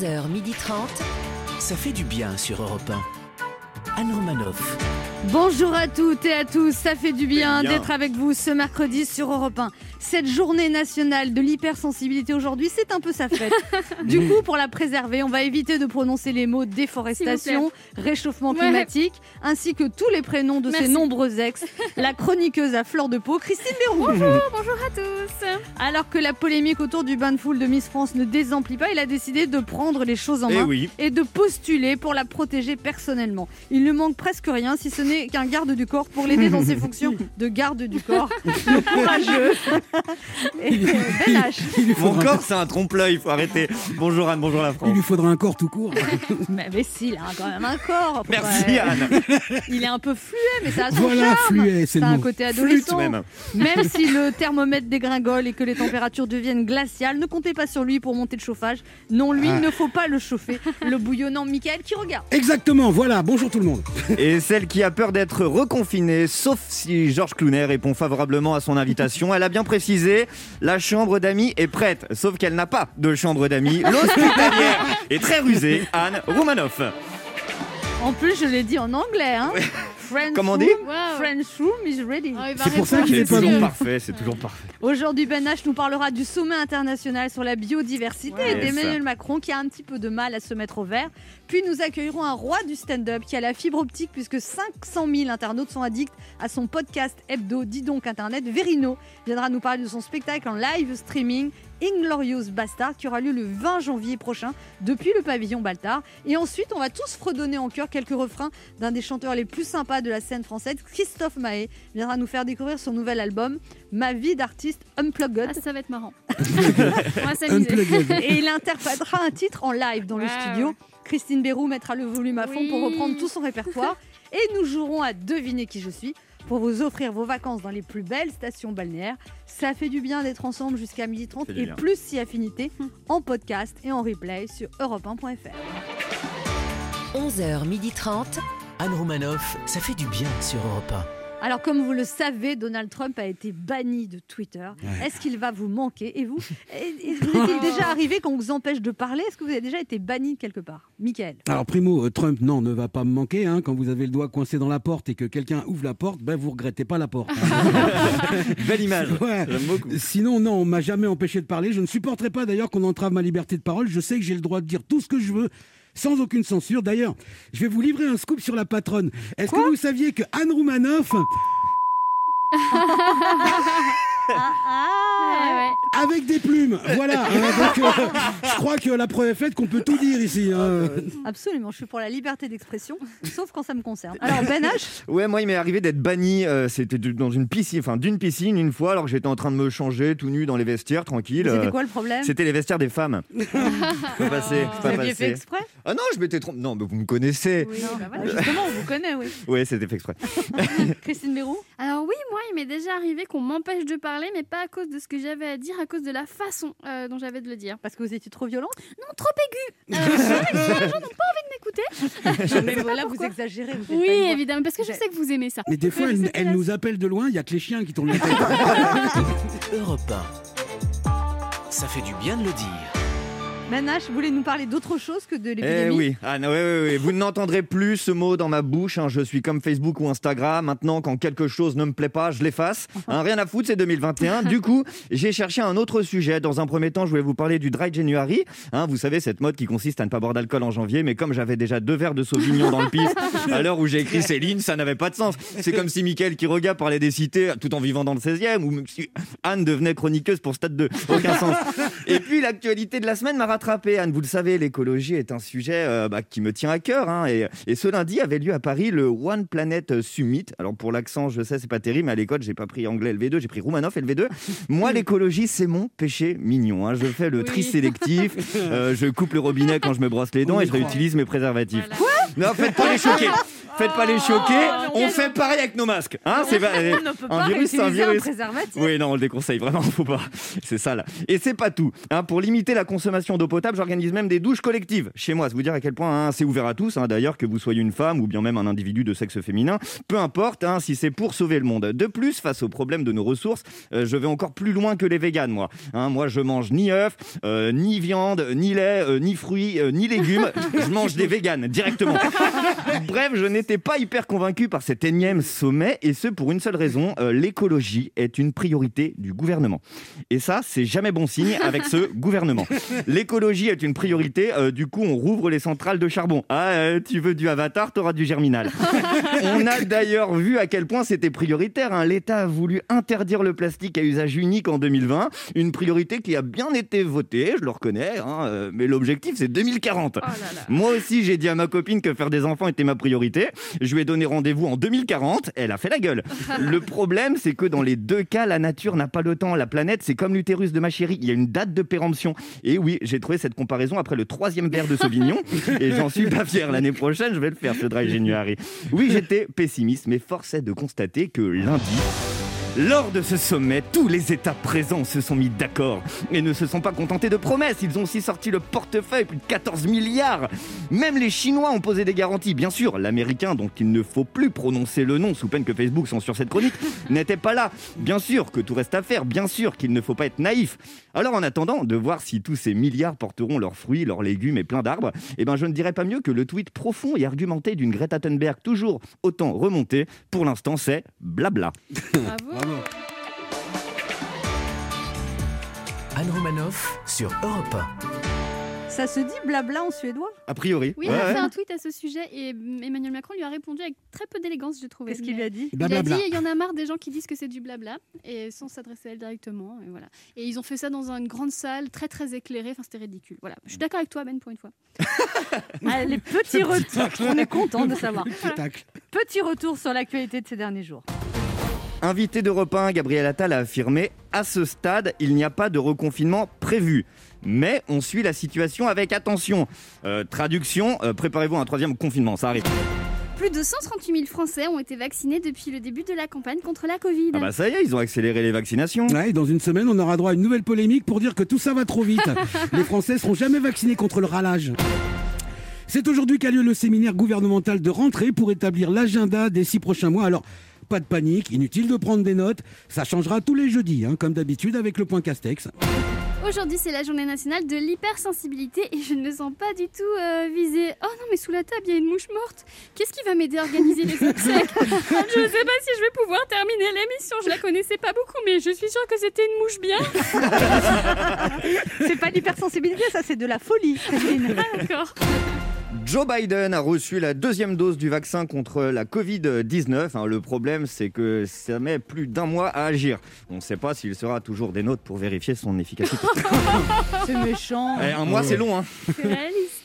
11h30. Ça fait du bien sur Europe 1. Anne Romanoff. Bonjour à toutes et à tous, ça fait du bien, bien. d'être avec vous ce mercredi sur Europe 1. Cette journée nationale de l'hypersensibilité aujourd'hui, c'est un peu sa fête. du coup, pour la préserver, on va éviter de prononcer les mots déforestation, réchauffement Ouais. climatique, ainsi que tous les prénoms de ses nombreux ex. La chroniqueuse à fleur de peau, Christine Béroux. Bonjour, bonjour à tous. Alors que la polémique autour du bain de foule de Miss France ne désemplit pas, il a décidé de prendre les choses en Eh main oui. et de postuler pour la protéger personnellement. Il ne manque presque rien si ce n'est qu'un garde du corps pour l'aider dans ses fonctions de garde du corps. Le courageux. Et euh, Ben H. Il lui Mon corps, c'est un trompe-l'œil, il faut arrêter. Bonjour Anne, bonjour la il France. lui faudra un corps tout court. Mais, mais si, il a quand même un corps. Merci Anne. Il est un peu fluet, mais ça a son Voilà, charme. fluet, c'est Ça le a un mot. côté Flûte adolescent. même. Même si le thermomètre dégringole et que les températures deviennent glaciales, ne comptez pas sur lui pour monter le chauffage. Non, lui, Ah. il ne faut pas le chauffer. Le bouillonnant Michael qui regarde. Exactement, voilà, bonjour tout le monde. Et celle qui a peur d'être reconfinée, sauf si Georges Clounet répond favorablement à son invitation. Elle a bien précisé, la chambre d'amis est prête, sauf qu'elle n'a pas de chambre d'amis. L'hospitalière est très rusée, Anne Roumanoff. En plus, je l'ai dit en anglais. Hein. French Comment on room, dit Waouh. French room is ready. Oh, va C'est pour ça qu'il est toujours parfait, c'est toujours parfait. Aujourd'hui, Ben H nous parlera du sommet international sur la biodiversité Ouais. et d'Emmanuel Macron qui a un petit peu de mal à se mettre au vert. Puis nous accueillerons un roi du stand-up qui a la fibre optique puisque 500 000 internautes sont addicts à son podcast hebdo Dis donc Internet. Verino viendra nous parler de son spectacle en live streaming Inglorious Bastard qui aura lieu le 20 janvier prochain depuis le pavillon Baltard. Et ensuite, on va tous fredonner en chœur quelques refrains d'un des chanteurs les plus sympas de la scène française, Christophe Mahé, viendra nous faire découvrir son nouvel album Ma vie d'artiste Unplugged. Ah, ça va être marrant. On va s'amuser. Unplugged. Et il interprétera un titre en live dans le studio. Christine Bérou mettra le volume à fond pour reprendre tout son répertoire. Et nous jouerons à deviner qui je suis pour vous offrir vos vacances dans les plus belles stations balnéaires. Ça fait du bien d'être ensemble jusqu'à 12h30 fait du et bien. plus si affinité en podcast et en replay sur europe1.fr. 11h30. Anne Romanoff. Ça fait du bien sur Europe Alors, comme vous le savez, Donald Trump a été banni de Twitter. Est-ce qu'il va vous manquer Et vous Et- et Vous est-il déjà arrivé qu'on vous empêche de parler Est-ce que vous avez déjà été banni de quelque part Michael Alors primo, euh, Trump, non, ne va pas me manquer. hein. Quand vous avez le doigt coincé dans la porte et que quelqu'un ouvre la porte, ben vous regrettez pas la porte. Belle image. Ouais. J'aime beaucoup. Sinon, non, on m'a jamais empêché de parler. Je ne supporterai pas d'ailleurs qu'on entrave ma liberté de parole. Je sais que j'ai le droit de dire tout ce que je veux. Sans aucune censure. D'ailleurs, je vais vous livrer un scoop sur la patronne. Est-ce que vous saviez que Anne Roumanoff, Ah, ouais. avec des plumes, voilà. hein, donc, euh, je crois que la preuve est faite qu'on peut tout dire ici. hein. Absolument, je suis pour la liberté d'expression, sauf quand ça me concerne. Alors Ben H, Ouais, moi, il m'est arrivé d'être banni. euh, C'était du- dans une piscine, enfin d'une piscine une fois, alors que j'étais en train de me changer tout nu dans les vestiaires, tranquille. c'était euh, quoi le problème? C'était les vestiaires des femmes. c'est pas passé, c'est Vous pas aviez fait passé. exprès? Ah non, je m'étais trompé. Non, mais vous me connaissez. Oui, bah voilà. Ah, Justement, on vous connaît, oui. Ouais, c'était fait exprès. Christine Bérou? Alors oui, moi, il m'est déjà arrivé qu'on m'empêche de parler, mais pas à cause de ce que j'avais à dire, à cause de la façon euh, dont j'avais de le dire. Parce que vous étiez trop violente Non, trop aigu. Euh, les gens n'ont pas envie de m'écouter. Mais voilà, vous exagérez. vous Oui, évidemment, parce que je sais que vous aimez ça. Mais des fois, elle, nous appelle de loin. Il y a que les chiens qui tournent la tête. 1. Europe 1. Ça fait du bien de le dire. H, vous voulez nous parler d'autre chose que de Eh l'épidémie oui, ah, non, ouais, ouais, ouais. vous n'entendrez plus ce mot dans ma bouche. hein. Je suis comme Facebook ou Instagram. Maintenant, quand quelque chose ne me plaît pas, je l'efface. Hein, rien à foutre, c'est 2021. Du coup, j'ai cherché un autre sujet. Dans un premier temps, je voulais vous parler du dry January. Hein, vous savez, cette mode qui consiste à ne pas boire d'alcool en janvier. Mais comme j'avais déjà deux verres de Sauvignon dans le pif, à l'heure où j'ai écrit ces lignes, ça n'avait pas de sens. C'est comme si Mickaël qui regarde parlait des cités tout en vivant dans le 16e, ou si Anne devenait chroniqueuse pour Stade 2. Aucun sens. Et puis l'actualité de la semaine m'a rattrapé. Anne, vous le savez, l'écologie est un sujet euh, bah, qui me tient à cœur. hein. et, et ce lundi avait lieu à Paris le One Planet Summit. Alors pour l'accent, je sais, c'est pas terrible, mais à l'école, j'ai pas pris anglais LV2, j'ai pris Roumanoff LV2. Moi, l'écologie, c'est mon péché mignon. hein. Je fais le tri Oui. sélectif, euh, je coupe le robinet quand je me brosse les dents et je réutilise mes préservatifs. Voilà. Non, faites pas les choquer. Faites pas les choquer. non. on fait pareil avec nos masques. Hein, c'est pas- On ne peut un pas virus, un un virus. préservatif. Oui, non, on le déconseille vraiment, faut pas. C'est ça là. Et c'est pas tout. hein. pour limiter la consommation d'eau potable, j'organise même des douches collectives chez moi. C'est vous dire à quel point hein, c'est ouvert à tous. hein, D'ailleurs, que vous soyez une femme ou bien même un individu de sexe féminin, peu importe hein, si c'est pour sauver le monde. De plus, face au problème de nos ressources, euh, je vais encore plus loin que les véganes, moi. Moi, je mange ni œufs, euh, ni viande, ni lait, euh, ni fruits, ni légumes. je mange des véganes directement. Bref, je n'étais pas hyper convaincu par cet énième sommet, et ce pour une seule raison l'écologie est une priorité du gouvernement. Et ça, c'est jamais bon signe avec ce gouvernement. L'écologie est une priorité, euh, du coup, on rouvre les centrales de charbon. Ah, euh, tu veux du avatar, t'auras du germinal. on a d'ailleurs vu à quel point c'était prioritaire. hein. L'État a voulu interdire le plastique à usage unique en 2020, une priorité qui a bien été votée, je le reconnais, hein, euh, mais l'objectif, c'est 2040. Oh là là. Moi aussi, j'ai dit à ma copine que faire des enfants était ma priorité. Je lui ai donné rendez-vous en 2040. Elle a fait la gueule. Le problème, c'est que dans les deux cas, la nature n'a pas le temps. La planète, c'est comme l'utérus de ma chérie. Il y a une date de péremption. Et oui, j'ai trouvé cette comparaison après le troisième verre de Sauvignon. Et j'en suis pas fier. L'année prochaine, je vais le faire, ce dry January. Oui, j'étais pessimiste, mais force est de constater que lundi, lors de ce sommet, tous les États présents se sont mis d'accord et ne se sont pas contentés de promesses. Ils ont aussi sorti le portefeuille, plus de 14 milliards. Même les Chinois ont posé des garanties. Bien sûr, l'Américain, dont il ne faut plus prononcer le nom sous peine que Facebook censure cette chronique, n'était pas là. Bien sûr que tout reste à faire. Bien sûr qu'il ne faut pas être naïf. Alors en attendant de voir si tous ces milliards porteront leurs fruits, leurs légumes et plein d'arbres, eh ben je ne dirais pas mieux que le tweet profond et argumenté d'une Greta Thunberg toujours autant remonté. Pour l'instant, c'est blabla. Bravo. Anne Romanoff sur Europe Ça se dit blabla en suédois? A priori. Oui, Ouais, il a ouais. fait un tweet à ce sujet et mm, Emmanuel Macron lui a répondu avec très peu d'élégance, j'ai trouvé. Qu'est-ce qu'il lui a dit? Il a dit il y en a marre des gens qui disent que c'est du blabla et sans s'adresser à elle directement et voilà. Et ils ont fait ça dans une grande salle très très éclairée, enfin c'était ridicule. Voilà. Je suis d'accord avec toi Ben pour une fois. Ah, Les petits retours, on est content de savoir. Petit retour sur l'actualité de ces derniers jours. Invité d'Europe 1, Gabriel Attal a affirmé À ce stade, il n'y a pas de reconfinement prévu. Mais on suit la situation avec attention. Euh, traduction euh, préparez-vous à un troisième confinement, ça arrive. Plus de 138 000 Français ont été vaccinés depuis le début de la campagne contre la Covid. Ah bah ça y est, ils ont accéléré les vaccinations. Ouais, dans une semaine, on aura droit à une nouvelle polémique pour dire que tout ça va trop vite. Les Français seront jamais vaccinés contre le ralage. C'est aujourd'hui qu'a lieu le séminaire gouvernemental de rentrée pour établir l'agenda des six prochains mois. Alors, pas de panique, inutile de prendre des notes. Ça changera tous les jeudis, hein, comme d'habitude avec le point Castex. Aujourd'hui, c'est la journée nationale de l'hypersensibilité et je ne me sens pas du tout euh, visée. Oh non, mais sous la table, il y a une mouche morte. Qu'est-ce qui va m'aider à organiser les obsèques Je ne sais pas si je vais pouvoir terminer l'émission. Je la connaissais pas beaucoup, mais je suis sûre que c'était une mouche bien. C'est pas l'hypersensibilité, ça c'est de la folie, Christine. Ah, d'accord. Joe Biden a reçu la deuxième dose du vaccin contre la Covid-19. Hein, le problème, c'est que ça met plus d'un mois à agir. On ne sait pas s'il sera toujours des notes pour vérifier son efficacité. C'est méchant. Eh, un mois, c'est long. Hein. C'est réaliste.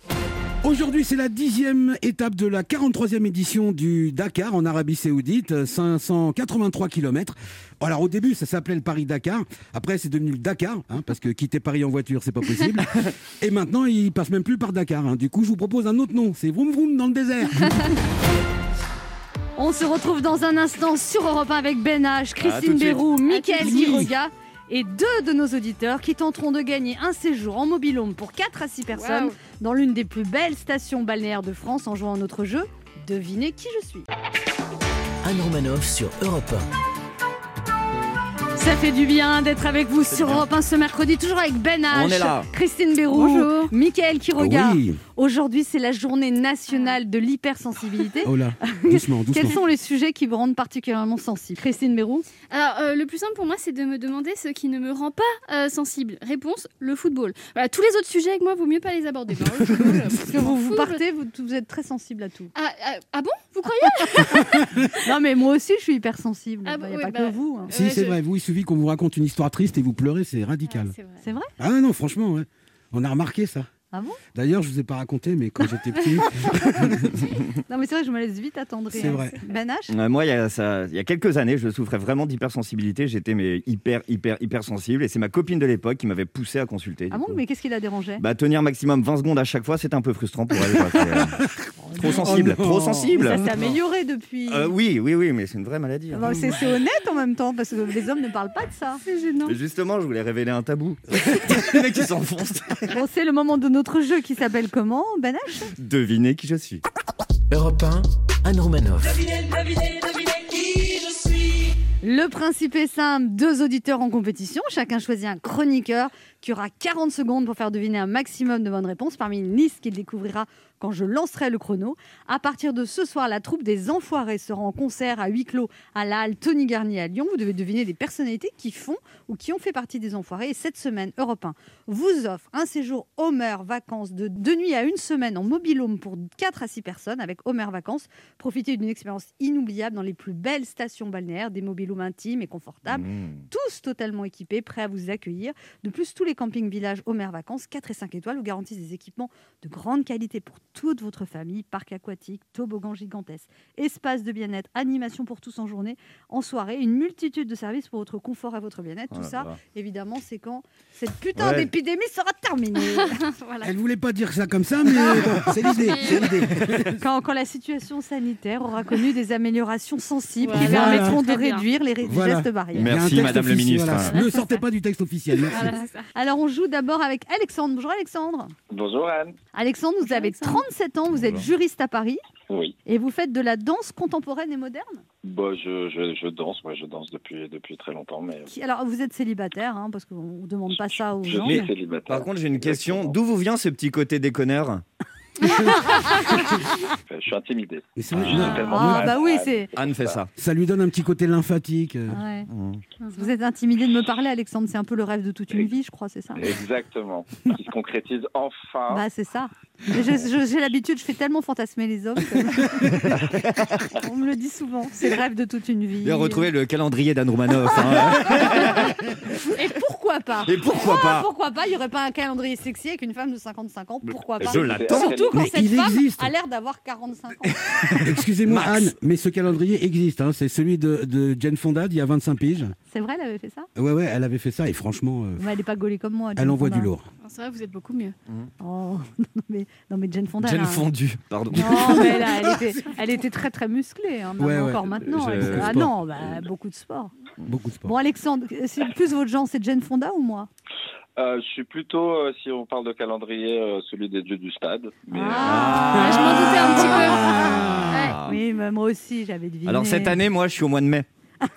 Aujourd'hui, c'est la dixième étape de la 43e édition du Dakar en Arabie Saoudite, 583 km. Alors au début, ça s'appelait le Paris-Dakar. Après, c'est devenu le Dakar, hein, parce que quitter Paris en voiture, c'est pas possible. Et maintenant, il passe même plus par Dakar. hein. Du coup, je vous propose un autre nom. C'est Vroom Vroom dans le désert. On se retrouve dans un instant sur Europe 1 avec Ben H, Christine de suite. Bérou, Et deux de nos auditeurs qui tenteront de gagner un séjour en mobilhome pour 4 à 6 personnes dans l'une des plus belles stations balnéaires de France en jouant à notre jeu. Devinez qui je suis. Anne Romanoff sur Europe Ça fait du bien d'être avec vous sur Europe 1 ce mercredi, toujours avec Ben H, On est là. Christine Bérou, Bonjour. Mickaël Quiroga. oui. Aujourd'hui, c'est la journée nationale de l'hypersensibilité. Oh là, doucement, doucement. Quels sont les sujets qui vous rendent particulièrement sensible? Christine Bérou Alors, euh, le plus simple pour moi, c'est de me demander ce qui ne me rend pas euh, sensible. Réponse le football. Voilà, tous les autres sujets avec moi, vaut mieux pas les aborder. Le football, Parce que vous, partez, vous, vous êtes très sensible à tout. Ah, ah, ah bon? Vous croyez? Non, mais moi aussi, je suis hypersensible. Il Ah n'y bon, a oui, pas bah, que vous. hein. Si, c'est je- vrai. Vous, suffit qu'on vous raconte une histoire triste et vous pleurez, c'est radical. c'est vrai. Ah non, franchement, ouais. On a remarqué ça. Ah bon? D'ailleurs, je vous ai pas raconté, mais quand j'étais petit, Non, mais c'est vrai, je me laisse vite attendrir. C'est vrai. Ben H? Euh, moi, il y, a ça- il y a quelques années, je souffrais vraiment d'hypersensibilité. J'étais mais hyper, hyper, hyper sensible. Et c'est ma copine de l'époque qui m'avait poussé à consulter. Ah bon, coup. mais qu'est-ce qui l'a dérangé Bah, tenir maximum 20 secondes à chaque fois, c'est un peu frustrant pour elle. euh, trop sensible, Oh trop sensible. Ça s'est amélioré depuis. Euh, oui, oui, oui, mais c'est une vraie maladie. hein. Bon, c'est c'est honnête en même temps, parce que les hommes ne parlent pas de ça. C'est gênant. Mais Justement, je voulais révéler un tabou. Les mecs qui s'enfoncent. Bon, c'est le moment de notre jeu qui s'appelle comment, H Devinez qui je suis. Europe 1, Anne Romanoff. Le principe est simple, deux auditeurs en compétition, chacun choisit un chroniqueur qui aura 40 secondes pour faire deviner un maximum de bonnes réponses. Parmi une liste qu'il découvrira quand je lancerai le chrono. À partir de ce soir, la troupe des Enfoirés sera en concert à huis clos à la halle Tony Garnier à Lyon. Vous devez deviner des personnalités qui font ou qui ont fait partie des Enfoirés. Et cette semaine, Europe 1 vous offre un séjour Homer Vacances de deux nuits à une semaine en mobilhome pour 4 à 6 personnes avec Homer Vacances. Profitez d'une expérience inoubliable dans les plus belles stations balnéaires, des mobilhomes intimes et confortables Mmh. tous totalement équipés, prêts à vous accueillir. De plus, tous les campings villages Homer Vacances, 4 et 5 étoiles, vous garantissent des équipements de grande qualité pour toute votre famille. Parc aquatique, toboggan gigantesque, espace de bien-être, animation pour tous en journée, en soirée, une multitude de services pour votre confort et votre bien-être. Oh Tout là ça, évidemment, c'est quand cette putain Ouais. d'épidémie sera terminée. voilà. elle voulait pas dire ça comme ça, mais bon, c'est l'idée. Quand, quand la situation sanitaire aura connu des améliorations sensibles qui Voilà. permettront de réduire les ré- Voilà. gestes barrières. Merci, Madame le ministre. voilà. Ne sortez pas du texte officiel. merci. Alors, on joue d'abord avec Alexandre. Bonjour Alexandre. Bonjour Anne. Alexandre, vous Bonjour, avez Alexandre. 37 ans, vous êtes juriste à Paris Oui. et vous faites de la danse contemporaine et moderne? Bah, je, je, je danse, moi je danse depuis, depuis très longtemps, mais Qui- Alors, vous êtes célibataire, hein, parce qu'on ne demande pas ça aux je gens. suis mais- célibataire. Par contre, j'ai une question. D'où vous vient ce petit côté déconneur? Je suis intimidé. Mais c'est vrai, Ah. non, tellement Ah, mal. bah oui, c'est. Anne fait ça. ça lui donne un petit côté lymphatique. euh. Ouais. Mmh. Vous êtes intimidé de me parler, Alexandre. C'est un peu le rêve de toute une vie, je crois, c'est ça Exactement. Qui se concrétise enfin. Bah, c'est ça. Mais je- je- J'ai l'habitude, je fais tellement fantasmer les hommes. que- On me le dit souvent. C'est le rêve de toute une vie. Bien retrouver le calendrier d'Anne Romanoff. hein. Et pourquoi pas Et pourquoi Ah, pas Pourquoi pas Il n'y aurait pas un calendrier sexy avec une femme de 55 ans Pourquoi pas Je l'attends. Surtout quand Mais cette il femme existe. a l'air d'avoir 45 ans. Excusez-moi. Anne, mais ce calendrier existe. hein. C'est celui de, de Jane Fonda d'il y a 25 piges. C'est vrai, elle avait fait ça Ouais, ouais, elle avait fait ça et franchement, euh, Mais elle n'est pas gaulée comme moi. elle Jane envoie Fonda. du lourd. C'est vrai, vous êtes beaucoup mieux. Oh, non, mais, non, mais Jane Fonda. elle Jane a un- fondue, pardon. Non, mais là, elle était, elle était très très musclée, hein, Ouais, ouais. encore maintenant. Elle- ah non, bah, beaucoup de sport. Beaucoup de sport. Bon, Alexandre, c'est plus votre genre, c'est Jane Fonda ou moi? Euh, je suis plutôt, euh, si on parle de calendrier, euh, celui des dieux du stade. Mais, Ah, je m'en doutais un petit peu. Ah. Oui, mais moi aussi, j'avais deviné. Alors cette année, moi, je suis au mois de mai.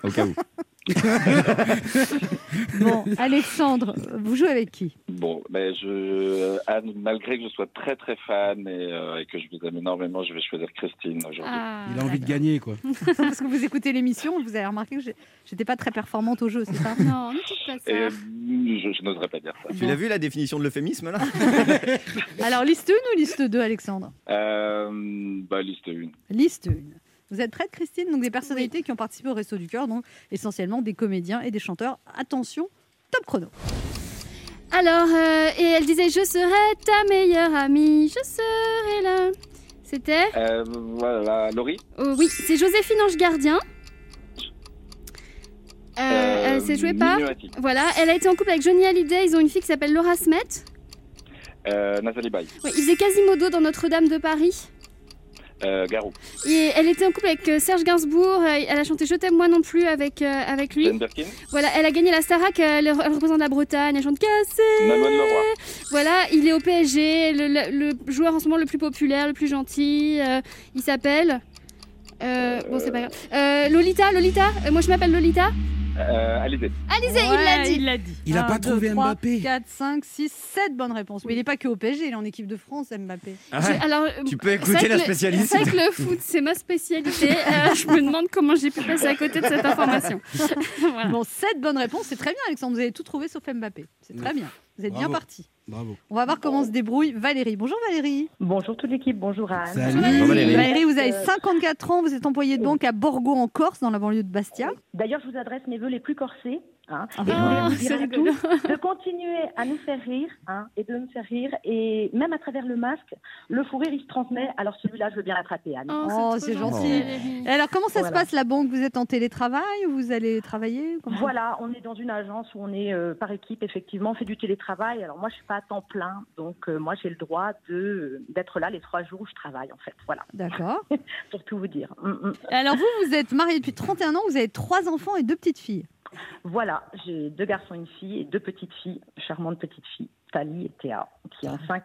Au cas où. Bon, Alexandre, vous jouez avec qui? Euh, bon, ben je, Anne, malgré que je sois très très fan et, euh, et que je vous aime énormément, je vais choisir Christine aujourd'hui. Ah, Il a envie de gagner, quoi. Parce que vous écoutez l'émission, vous avez remarqué que j'étais pas très performante au jeu, c'est ça? Non, ne pas ça. Et je, je n'oserais pas dire ça. Tu l'as vu la définition de l'euphémisme là? Alors, liste 1 ou liste 2, Alexandre? Euh, bah, liste 1. Liste 1. Vous êtes prête, Christine? Donc, des personnalités qui ont participé au Resto du Cœur, donc essentiellement des comédiens et des chanteurs. Attention, top chrono. Alors, euh, et elle disait Je serai ta meilleure amie, je serai là. C'était? Euh, voilà, Laurie? Oh, Oui, c'est Joséphine Ange Gardien. Euh, elle s'est jouée par. Voilà, elle a été en couple avec Johnny Hallyday. Ils ont une fille qui s'appelle Laura Smet. Euh, Nathalie Baye. Ouais, il faisait Quasimodo dans Notre-Dame de Paris. Euh, Garou. Et elle était en couple avec euh, Serge Gainsbourg. euh, Elle a chanté Je t'aime moi non plus avec, euh, avec lui. Jane Birkin. Voilà, elle a gagné la Starac. Elle, elle représente la Bretagne. Elle chante Cassé. Voilà, il est au PSG, le, le- le joueur en ce moment le plus populaire, le plus gentil. euh, il s'appelle. bon, c'est pas grave. Lolita, Lolita. moi, je m'appelle Lolita. Euh, Alizé. Alizé, il l'a dit. Il l'a dit. Il a pas trouvé Mbappé. 4, 5, 6, 7 bonnes réponses. Mais il n'est pas que au PSG, il est en équipe de France, Mbappé. Ah ouais. alors, Tu peux c'est écouter la spécialiste. C'est vrai que le foot, c'est ma spécialité. Euh, je me demande comment j'ai pu passer à côté de cette information. Voilà. Bon, 7 bonnes réponses, c'est très bien, Alexandre. Vous avez tout trouvé sauf Mbappé. C'est très bien. Vous êtes bien parti. Bravo. On va voir comment se débrouille Valérie. Bonjour Valérie. Bonjour toute l'équipe, bonjour Anne. Salut. Bonjour, Valérie. Valérie, vous avez Euh, 54 ans, vous êtes employée donc à Borgo en Corse, dans la banlieue de Bastia. D'ailleurs, je vous adresse mes vœux les plus corsés hein. Ah, et je voulais vous c'est dire à rigolo. tous de continuer à nous faire rire hein, et de nous faire rire. Et même à travers le masque, le fou rire, il se transmet. Alors celui-là, je veux bien l'attraper, Anne. Oh, trop c'est gentil, gentil. Alors, comment ça se passe la banque? Vous êtes en télétravail ou vous allez travailler Voilà, on est dans une agence où on est euh, par équipe, effectivement, on fait du télétravail. Alors moi, je suis pas à temps plein, donc euh, moi, j'ai le droit de d'être là les trois jours où je travaille, en fait. Voilà, D'accord. pour tout vous dire. Mm, mm. Et Alors, vous, vous êtes marié depuis 31 ans, vous avez trois enfants et deux petites filles. Voilà, j'ai deux garçons et une fille et deux petites filles, charmantes petites filles, Tali et Théa, qui ont 5,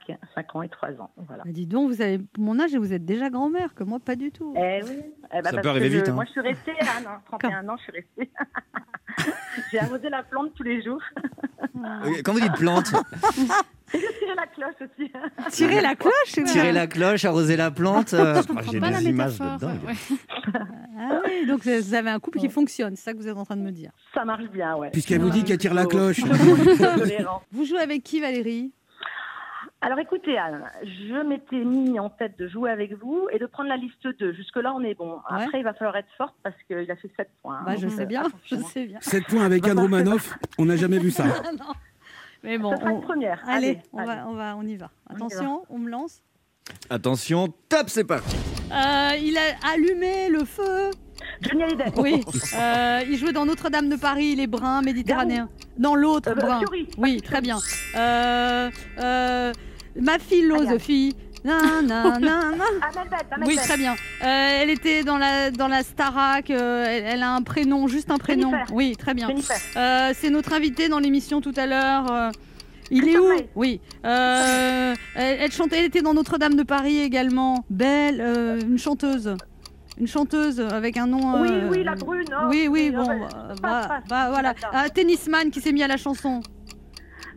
ans et 3 ans. Voilà. Bah, dis donc, vous avez mon âge et vous êtes déjà grand-mère, que moi, pas du tout. Eh oui, eh ben, Ça parce peut arriver que je- vite, hein. Moi, je suis restée, Anne, hein, 31 ans, je suis restée. j'ai arrosé la plante tous les jours. Quand vous dites plante, Et j'ai tiré la cloche aussi. Tirer la cloche c'est tirer la cloche, arroser la plante. euh, Je comprends J'ai pas la des images de métaphore. dingue. Ouais. Ah oui, donc vous avez un couple qui fonctionne, c'est ça que vous êtes en train de me dire. Ça marche bien, ouais. Puisqu'elle vous dit qu'elle tire la cloche. Tolérant. Vous jouez avec qui, Valérie? Alors écoutez, Anne, je m'étais mis en tête de jouer avec vous et de prendre la liste 2. Jusque-là, on est bon. Après, il va falloir être forte parce qu'il a fait 7 points. bah, Je Donc, sais euh, bien, je sais bien. 7 points avec Anne Romanoff, on n'a jamais vu ça. Non. Mais bon, Ce sera on- une première. allez, on, allez. Va, on, va, on y va. On y Attention, on me lance. Attention, top, c'est parti. Euh, il a allumé le feu. Johnny Hallyday. Oui. Euh, il jouait dans Notre-Dame de Paris, les bruns méditerranéens. Dans l'autre Euh, brun. Oui, très bien. Euh, euh, ma philosophie. Nan, nan, nan, nan. Oui, très bien. Euh, elle était dans la, dans la Starac. euh, elle, elle a un prénom, juste un prénom. Jennifer. Oui, très bien. Jennifer. Euh, c'est notre invité dans l'émission tout à l'heure. euh, il est Christophe où Maé. Oui. Euh, elle, elle chantait, elle était dans Notre-Dame de Paris également. Belle, euh, une chanteuse. Une chanteuse avec un nom. Oui, euh, oui, la brune. oh, oui, oui, oh, bon, bah, euh, bah, passe. bah, voilà. D'accord. Un tennisman qui s'est mis à la chanson. Un tennisman. Yannick Noir.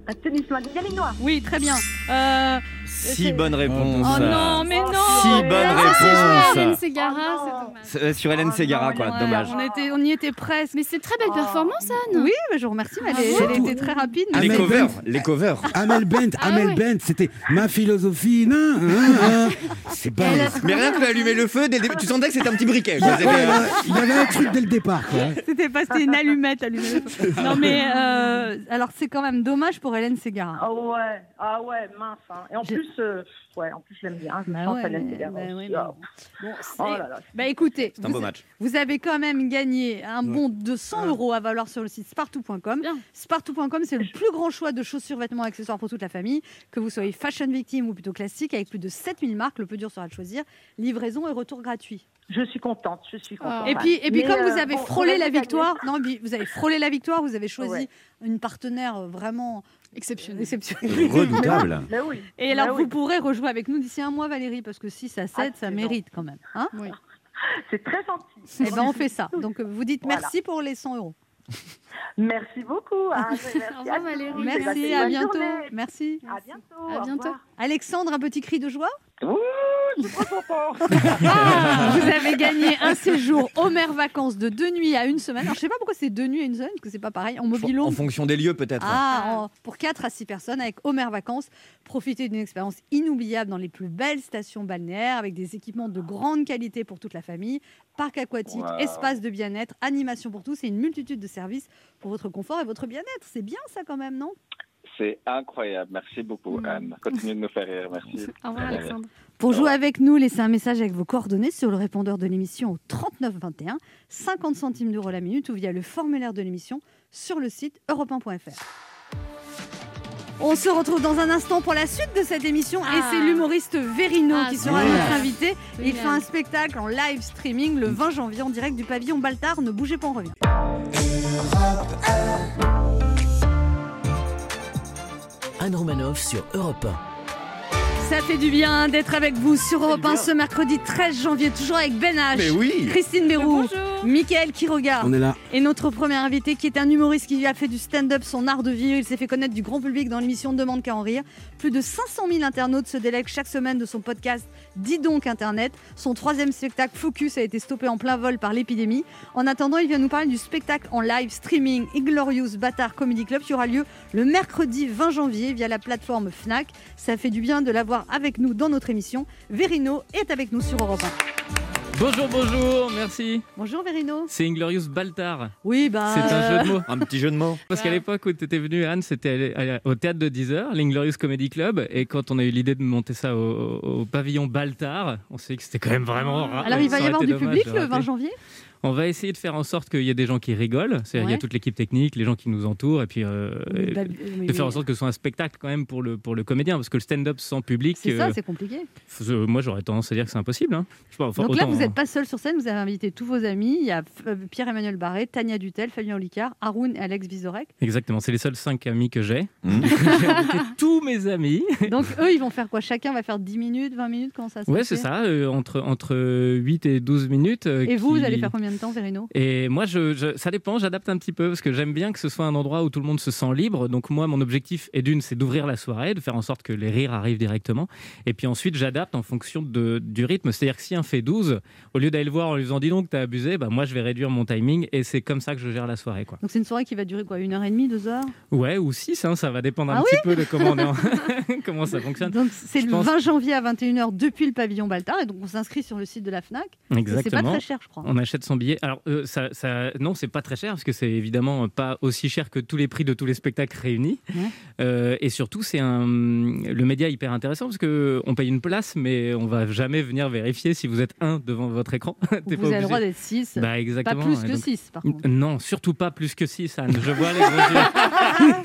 Oui, très bien. Euh, Si c'est- bonne réponse. Oh non, mais non Si bonne Ah, Hélène réponse. Ségara, Oh c'est non. dommage. Sur Hélène Oh Ségara, non, quoi, dommage. On, était, on y était presque. Mais c'est très belle Oh. performance, Anne. Oui, mais je vous remercie. mais Elle, est- Surtout- elle était très rapide. mais- Les Amel covers, Bent. les covers. Amel Bent, Ah Amel ouais. Bent, c'était ma philosophie. nan, nan, nan. C'est pas. Mais rien que allumer le feu, le tu sentais que c'était un petit briquet. Il y, avait un truc dès le départ. Quoi. C'était pas c'était une allumette allumée. Non mais euh, alors c'est quand même dommage pour Hélène Ségara. Ah ouais, ah ouais, mince. hein. Et en J'ai- plus, euh, ouais, en plus, je l'aime bien. Je Bah ouais, Ségara bah ouais, Ah. bon. Oh là là. bah écoutez, C'est un beau vous, match. vous avez quand même gagné un bon de 100 euros à valoir sur le site spartou.com. Spartou.com, c'est le plus grand choix de chaussures, vêtements, accessoires pour toute la famille. Que vous soyez fashion victime ou plutôt classique, avec plus de 7000 marques, le plus dur sera de choisir. Livraison et retour gratuit. Je suis contente, je suis contente. Et puis, et puis Mais, comme euh, vous avez bon, frôlé la avez victoire, non, vous avez frôlé la victoire, vous avez choisi Ouais. une partenaire euh, vraiment Exceptionnel. exceptionnelle. Redoutable. Mais oui. Et alors, Mais vous pourrez rejouer avec nous d'ici un mois, Valérie, parce que 6 à 7, ça mérite quand même. Hein Oui. C'est très gentil. Eh ben, on fait ça. Donc, vous dites Voilà. merci pour les 100 euros. Merci beaucoup. hein. Merci Au revoir, à tous. Valérie. Merci, à bientôt. journée. Merci. À bientôt. À bientôt. Alexandre, un petit cri de joie? Ouh, je suis trop content. Ah, Vous avez gagné un séjour Homer Vacances de deux nuits à une semaine. Alors, je sais pas pourquoi c'est deux nuits à une semaine, parce que c'est pas pareil. En mobile En fonction des lieux, peut-être. Ah, en- pour 4 à 6 personnes avec Homer Vacances. Profitez d'une expérience inoubliable dans les plus belles stations balnéaires avec des équipements de grande qualité pour toute la famille, parc aquatique, Wow. espace de bien-être, animation pour tous et une multitude de services pour votre confort et votre bien-être. C'est bien ça quand même, non? C'est incroyable. Merci beaucoup, Mm. Anne. Continuez de nous faire rire. Merci. Au revoir. Alexandre. Pour jouer avec nous, laissez un message avec vos coordonnées sur le répondeur de l'émission au 3921, 50 centimes d'euros la minute ou via le formulaire de l'émission sur le site europe On se retrouve dans un instant pour la suite de cette émission et Ah. c'est l'humoriste Verino Ah, qui sera notre invité. Il fait un spectacle en live streaming le 20 janvier en direct du pavillon Baltard. Ne bougez pas, on revient. Anne Romanoff sur Europe 1. Ça fait du bien d'être avec vous sur Europe 1 ce mercredi 13 janvier, toujours avec Ben H, Mais oui. Christine Bérou, Bonjour. Michael Quiroga. On est là. Et notre premier invité, qui est un humoriste qui a fait du stand-up son art de vivre, il s'est fait connaître du grand public dans l'émission Demande qu'à en rire. Plus de 500 000 internautes se délèguent chaque semaine de son podcast Dis donc Internet. Son troisième spectacle Focus a été stoppé en plein vol par l'épidémie. En attendant, il vient nous parler du spectacle en live streaming Inglorious Bâtard Comedy Club qui aura lieu le mercredi 20 janvier via la plateforme Fnac. Ça fait du bien de l'avoir avec nous dans notre émission. Verino est avec nous sur Europe 1. Bonjour, bonjour, merci. Bonjour Verino. C'est Inglorious Baltar. Oui, bah. C'est un jeu de mots. Un petit jeu de mots. Parce qu'à l'époque où tu étais venu, Anne, c'était au théâtre de 10h, l'Inglorious Comedy Club. Et quand on a eu l'idée de monter ça au, au pavillon Baltar, on s'est dit que c'était quand même vraiment rare. Alors il va y avoir du dommage public le rater. 20 janvier? On va essayer de faire en sorte qu'il y ait des gens qui rigolent. C'est-à-dire il y a toute l'équipe technique, les gens qui nous entourent. Et puis. euh, Bah, mais- de faire en sorte que ce soit un spectacle quand même pour le, pour le comédien. Parce que le stand-up sans public. C'est ça, euh, c'est compliqué. euh, moi, j'aurais tendance à dire que c'est impossible. hein. Je sais pas, enfin, Donc là, autant, vous n'êtes pas seul sur scène, vous avez invité tous vos amis. Il y a euh, Pierre-Emmanuel Barré, Tania Dutel, Fabien Olicard, Haroun et Alex Vizorek. Exactement, c'est les seuls cinq amis que j'ai. Mmh. j'ai invité tous mes amis. Donc eux, ils vont faire quoi? Chacun va faire 10 minutes, 20 minutes? Comment ça se Ouais, c'est ça, euh, entre, entre 8 et 12 minutes. euh, Et vous, vous allez faire combien de temps, Et moi, je, je- ça dépend, j'adapte un petit peu parce que j'aime bien que ce soit un endroit où tout le monde se sent libre. Donc, moi, mon objectif est d'une, c'est d'ouvrir la soirée, de faire en sorte que les rires arrivent directement. Et puis ensuite, j'adapte en fonction de, du rythme. C'est-à-dire que si un fait 12, au lieu d'aller le voir en lui disant dis donc, t'as abusé, bah, moi, je vais réduire mon timing et c'est comme ça que je gère la soirée. Quoi. Donc c'est une soirée qui va durer quoi Une heure et demie, deux heures? Ouais, ou 6, ça va dépendre un Ah petit peu de comment, on est en- comment ça fonctionne. Donc c'est le pense- 20 janvier à 21h depuis le pavillon Baltard. Et donc on s'inscrit sur le site de la FNAC. Et C'est pas Exactement. très cher, je crois. On achète son billet. Alors, euh, ça, ça- non, c'est pas très cher parce que c'est évidemment pas aussi cher que tous les prix de tous les spectacles réunis. Euh, et surtout, c'est un le média hyper intéressant parce que on paye une place, mais on va jamais venir vérifier si vous êtes un devant votre écran. Vous pas avez le droit d'être 6. Bah pas exactement. plus Et que donc- 6, par contre. Non, surtout pas plus que 6, Anne. Je vois les gros yeux.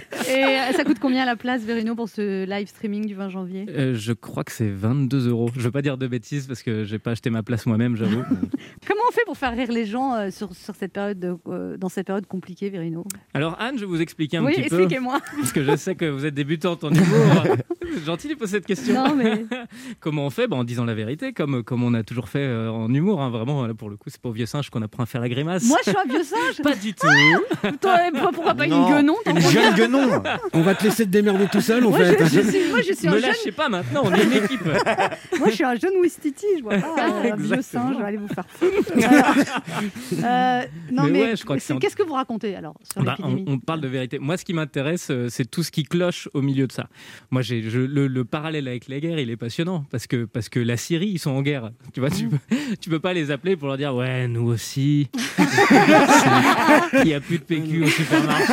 Et euh, ça coûte combien la place, Verino, pour ce live streaming du 20 janvier Euh, je crois que c'est 22 euros. Je veux pas dire de bêtises parce que j'ai pas acheté ma place moi-même, j'avoue. Comment on fait pour faire rire les gens euh, sur, sur cette période de- euh, dans cette période compliquée, Verino? Alors Anne, je vais vous expliquer un Oui, petit peu. expliquez-moi. Parce que je sais que vous êtes débutante en humour. Gentil de poser cette question. Non, mais Comment on fait? Ben, En disant la vérité, comme, comme on a toujours fait euh, en humour. hein. Vraiment, là, pour le coup, c'est pas au vieux singe qu'on apprend à faire la grimace. moi, je suis un vieux singe. pas du tout. Toi, pourquoi pas Non, une guenon Une jeune guenon On va te laisser te démerder tout seul, en moi fait. je, je suis, moi, je suis un Me jeune, lâchez pas maintenant, on est une équipe. moi, je suis un jeune Ouistiti, je vois pas euh, un vieux singe, je vais aller vous faire. Euh, non, Mais mais, ouais, je crois qu'est-ce que vous racontez alors sur Bah, on, l'épidémie on parle de vérité. Moi, ce qui m'intéresse, euh, c'est tout ce qui cloche au milieu de ça. Moi, j'ai le, le parallèle avec les guerres, il est passionnant parce que parce que la Syrie, ils sont en guerre. Tu vois, tu Mm. peux, tu peux pas les appeler pour leur dire ouais, nous aussi. Il y a plus de PQ au supermarché.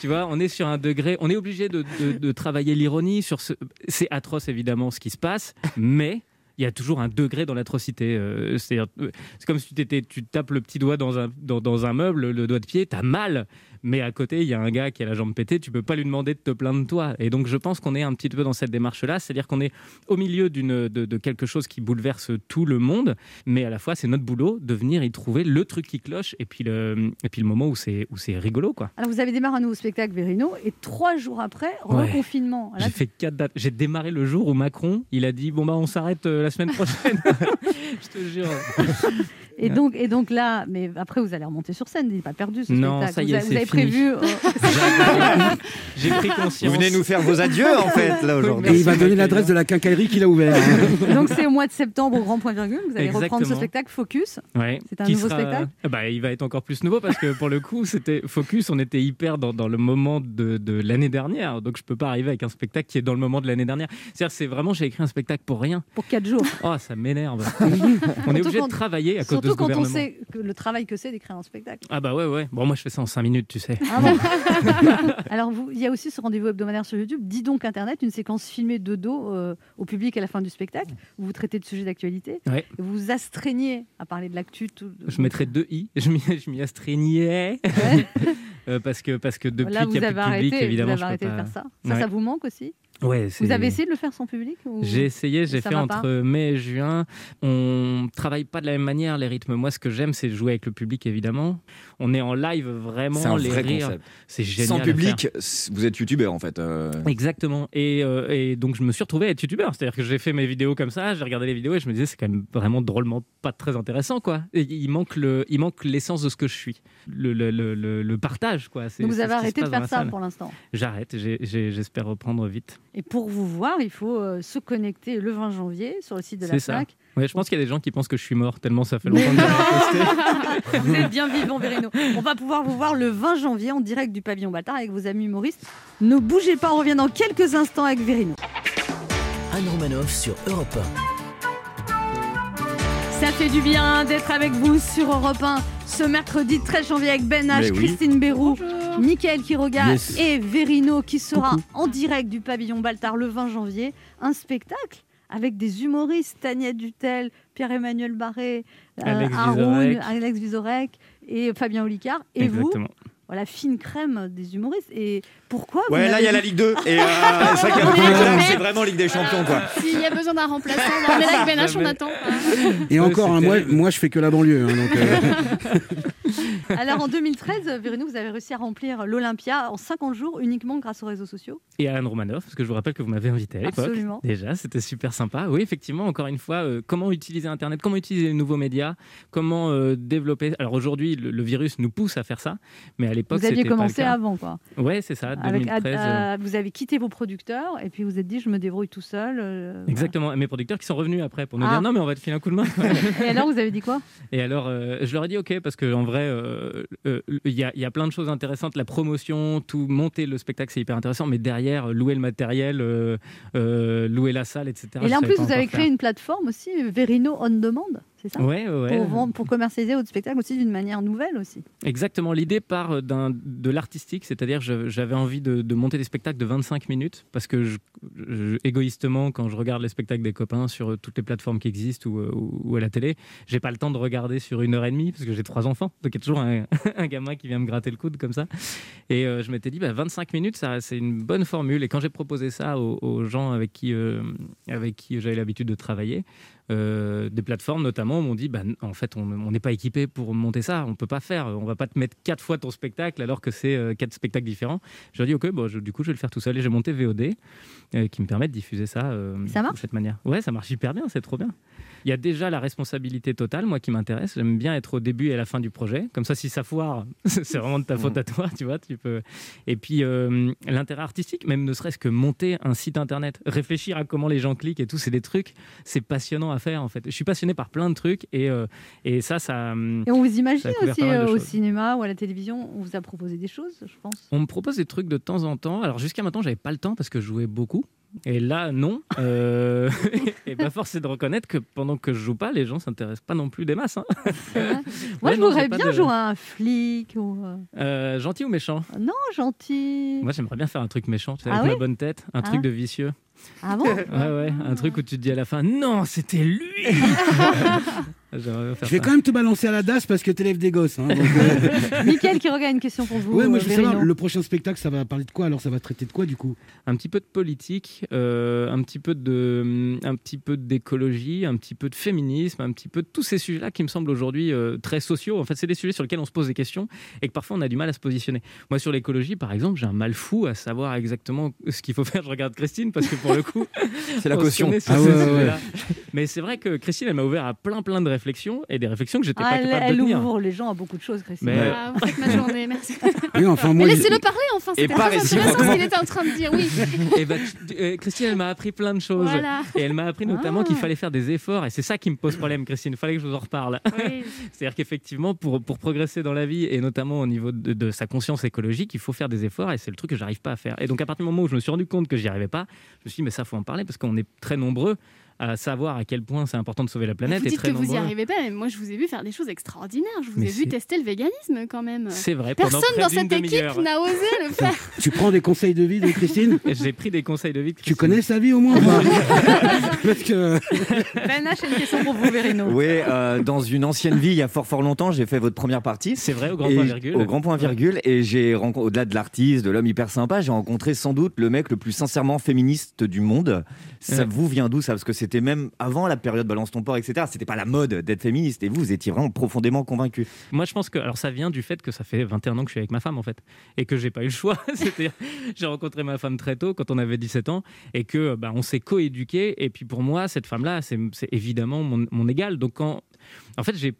tu vois, on est sur un degré. On est obligé de, de- travailler l'ironie sur ce. C'est atroce évidemment ce qui se passe, mais il y a toujours un degré dans l'atrocité. euh, euh, c'est comme si tu, tu tapes le petit doigt dans un, dans, dans un meuble, le doigt de pied, t'as mal. Mais à côté, il y a un gars qui a la jambe pétée, tu peux pas lui demander de te plaindre toi. Et donc, je pense qu'on est un petit peu dans cette démarche-là, c'est-à-dire qu'on est au milieu d'une, de, de quelque chose qui bouleverse tout le monde, mais à la fois, c'est notre boulot de venir y trouver le truc qui cloche et puis le, et puis le moment où c'est, où c'est rigolo, quoi. Alors, vous avez démarré un nouveau spectacle, Verino, et trois jours après, Ouais. reconfinement. Là, J'ai fait quatre dates. J'ai démarré le jour où Macron, il a dit bon bah on s'arrête euh, la semaine prochaine. je te jure. Et donc, et donc là, mais après, vous allez remonter sur scène, il n'est pas perdu ce Non, spectacle. ça y vous, est, avez- vous c'est avez fini. Prévu. euh, J'ai pris Vous conscience. venez nous faire vos adieux en fait là Et aujourd'hui. il va donner l'adresse de la quincaillerie qu'il a ouverte. donc, c'est au mois de septembre au Grand Point Virgule. Vous allez reprendre ce spectacle Focus. Ouais. C'est un Qui nouveau sera- spectacle Ah bah, Il va être encore plus nouveau parce que pour le coup, c'était Focus, on était hyper dans, dans le moment de, de l'année dernière. Donc je peux pas arriver avec un spectacle qui est dans le moment de l'année dernière. C'est-à-dire, c'est vraiment, j'ai écrit un spectacle pour rien. Pour quatre jours. Oh, ça m'énerve. on est obligé de travailler à cause de Surtout ce quand on sait que le travail que c'est d'écrire un spectacle. Ah bah ouais, ouais. Bon, moi je fais ça en 5 minutes, tu sais. Ah bon Alors, il y a aussi ce rendez-vous hebdomadaire sur YouTube. Dis donc Internet, une séquence filmée de dos euh, au public à la fin du spectacle. Où vous traitez de sujets d'actualité. Ouais. Vous vous astreignez à parler de l'actu. tout- Je mettrais deux i. Je m'y, astreignais. Ouais. Euh, parce que parce que depuis qu'il a avez plus de public, arrêté, évidemment, vous avez je peux arrêté de faire ça. Ça, Ouais. ça vous manque aussi? Ouais, Vous avez essayé de le faire sans public ou- J'ai essayé, j'ai fait entre mai et juin. On travaille pas de la même manière les rythmes. Moi, ce que j'aime, c'est jouer avec le public, évidemment. On est en live vraiment, C'est un les vrai rires. concept. C'est génial. Sans public, vous êtes youtubeur en fait. euh. Exactement. Et, euh, et donc, je me suis retrouvé à être youtubeur. C'est-à-dire que j'ai fait mes vidéos comme ça, j'ai regardé les vidéos et je me disais, c'est quand même vraiment drôlement pas très intéressant, quoi. Et il manque le, il manque l'essence de ce que je suis. Le, le, le, le- le partage, quoi. Donc vous avez arrêté de faire ça salle. pour l'instant? J'arrête. J'espère reprendre vite. Et pour vous voir, il faut euh, se connecter le 20 janvier sur le site de la C'est ça. FNAC. Ouais, je pense qu'il y a des gens qui pensent que je suis mort tellement ça fait longtemps que posté. Vous êtes bien vivant, Verino. On va pouvoir vous voir le 20 janvier en direct du pavillon Bâtard avec vos amis humoristes. Ne bougez pas, on revient dans quelques instants avec Verino. Anne Romanoff sur Europe Ça fait du bien d'être avec vous sur Europe 1 ce mercredi 13 janvier avec Ben H, Mais oui. Christine Béroux, Mickaël Quiroga Yes. et Verino qui sera en direct du pavillon Baltard le 20 janvier. Un spectacle avec des humoristes, Tania Dutel, Pierre-Emmanuel Barré, euh, Alex Vizorek. Alex Vizorek et Fabien Olicard. Et vous, voilà, fine crème des humoristes. Et pourquoi vous Ouais, là, il y a la Ligue 2. Et euh, c'est vrai que là, c'est vraiment Ligue des Champions, quoi. S'il y a besoin d'un remplaçant, on est là avec on attend. Et encore, hein, moi, moi, je fais que la banlieue. hein, donc, euh, Alors en 2013, Verino, vous avez réussi à remplir l'Olympia en 50 jours uniquement grâce aux réseaux sociaux. Et Alan Romanoff, parce que je vous rappelle que vous m'avez invité à l'époque. Absolument. Déjà, c'était super sympa. Oui, effectivement, encore une fois, euh, comment utiliser Internet, comment utiliser les nouveaux médias, comment euh, développer. Alors aujourd'hui, le, le virus nous pousse à faire ça, mais à l'époque, Vous aviez c'était pas le commencé cas. avant, quoi. Ouais, c'est ça, Avec, 2013. euh, euh, vous avez quitté vos producteurs et puis vous êtes dit, je me débrouille tout seul. euh, Exactement, et mes producteurs qui sont revenus après pour nous Ah. dire non mais on va te filer un coup de main. voilà. Et alors, vous avez dit quoi? Et alors, euh, je leur ai dit ok, parce qu'en vrai, euh, euh, il y, y a plein de choses intéressantes. La promotion, tout, monter le spectacle, c'est hyper intéressant. Mais derrière, louer le matériel, louer la salle, etc. Et là, en plus, vous avez créé une plateforme aussi, Verino On Demand, c'est ça faire. Ouais, ouais, ouais. pour, vendre- pour commercialiser votre spectacle aussi d'une manière nouvelle aussi. Exactement. L'idée part euh, de l'artistique, c'est-à-dire j'avais envie de, de monter des spectacles de 25 minutes parce que je- je- égoïstement, quand je regarde les spectacles des copains sur euh, toutes les plateformes qui existent ou, euh, ou- ou à la télé, j'ai pas le temps de regarder sur une heure et demie parce que j'ai trois enfants. Donc il y a toujours un, un gamin qui vient me gratter le coude comme ça. Et euh, je m'étais dit, bah, 25 minutes, ça, c'est une bonne formule. Et quand j'ai proposé ça aux, aux gens avec qui, euh, avec qui j'avais l'habitude de travailler, euh, des plateformes notamment m'ont dit bah, n- en fait on n'est pas équipé pour monter ça on peut pas faire on va pas te mettre quatre fois ton spectacle alors que c'est euh, quatre spectacles différents. Je leur ai dit ok bon, je- du coup je vais le faire tout seul et j'ai monté VOD euh, qui me permet de diffuser ça Ça marche de cette manière. Ouais ça marche hyper bien c'est trop bien il y a déjà la responsabilité totale moi qui m'intéresse j'aime bien être au début et à la fin du projet comme ça si ça foire c'est vraiment de ta faute à toi tu vois tu peux et puis euh, l'intérêt artistique même ne serait-ce que monter un site internet réfléchir à comment les gens cliquent et tout c'est des trucs c'est passionnant à faire en fait. Je suis passionné par plein de trucs et, euh, et ça, ça. hum, Et on vous imagine aussi euh, au cinéma ou à la télévision, on vous a proposé des choses, je pense? On me propose des trucs de temps en temps. Alors jusqu'à maintenant, j'avais pas le temps parce que je jouais beaucoup. Et là, non. Euh, et bah, force est de reconnaître que pendant que je joue pas, les gens s'intéressent pas non plus des masses. hein. Moi, Ouais, je non, voudrais bien de- jouer à un flic ou. euh, Euh, gentil ou méchant? Non, gentil. Moi, j'aimerais bien faire un truc méchant, tu sais, Ah avec oui ma bonne tête, un Ah. truc de vicieux. Ah bon? Ouais, ouais, un truc où tu te dis à la fin, non, c'était lui. Je vais ça. quand même te balancer à la DAS parce que t'élèves des gosses. hein, donc, euh, Mickaël qui regarde une question pour vous. ouais, moi euh, je veux savoir, Verino. le prochain spectacle, ça va parler de quoi Alors, ça va traiter de quoi du coup? Un petit peu de politique, euh, un petit peu de, un petit peu d'écologie, un petit peu de féminisme, un petit peu de tous ces sujets-là qui me semblent aujourd'hui euh, très sociaux. En fait, c'est des sujets sur lesquels on se pose des questions et que parfois on a du mal à se positionner. Moi, sur l'écologie, par exemple, j'ai un mal fou à savoir exactement ce qu'il faut faire. Je regarde Christine parce que pour le coup, C'est la caution. Ah ouais, ouais. Mais c'est vrai que Christine, elle m'a ouvert à plein, plein de réflexions et des réflexions que j'étais Ah, pas elle, capable elle de tenir. ouvre les gens à beaucoup de choses, Christine. Mais- Ah, vous faites ma journée, merci. Oui, enfin, moi, Mais j'ai- laissez-le parler enfin, très intéressant ce qu'il était en train de dire, oui. Et bah, tu- euh, Christine, elle m'a appris plein de choses. Voilà. Et elle m'a appris notamment Ah. qu'il fallait faire des efforts. Et c'est ça qui me pose problème, Christine. Il fallait que je vous en reparle. Oui. C'est-à-dire qu'effectivement, pour, pour progresser dans la vie, et notamment au niveau de, de sa conscience écologique, il faut faire des efforts. Et c'est le truc que j'arrive pas à faire. Et donc, à partir du moment où je me suis rendu compte que j'y arrivais pas, je me suis dit, mais ça, faut en parler parce qu'on est très nombreux à savoir à quel point c'est important de sauver la planète. Vous et dites très que vous y nombreux. arrivez pas, mais moi je vous ai vu faire des choses extraordinaires. Je vous Mais ai vu c'est- tester le véganisme quand même. C'est vrai. Personne dans cette équipe n'a osé le faire. tu prends des conseils de vie de Christine J'ai pris des conseils de vie. de Tu Christine. connais sa vie au moins Parce que Ben H, une question pour vous, Verino. Oui, euh, dans une ancienne vie, il y a fort fort longtemps, j'ai fait votre première partie. C'est vrai, au grand Et- point virgule. Au grand point virgule. Et j'ai rencontré, au-delà de l'artiste, de l'homme hyper sympa, j'ai rencontré sans doute le mec le plus sincèrement féministe du monde. Ça Ouais. vous vient d'où ça? Parce que c'était même avant la période Balance ton port, etc. C'était pas la mode d'être féministe. Et vous, vous étiez vraiment profondément convaincu. Moi, je pense que alors ça vient du fait que ça fait 21 ans que je suis avec ma femme en fait, et que j'ai pas eu le choix. J'ai rencontré ma femme très tôt, quand on avait 17 ans, et que bah, on s'est coéduqués. Et puis pour moi, cette femme-là, c'est évidemment mon, mon égal. Donc quand, en fait, j'ai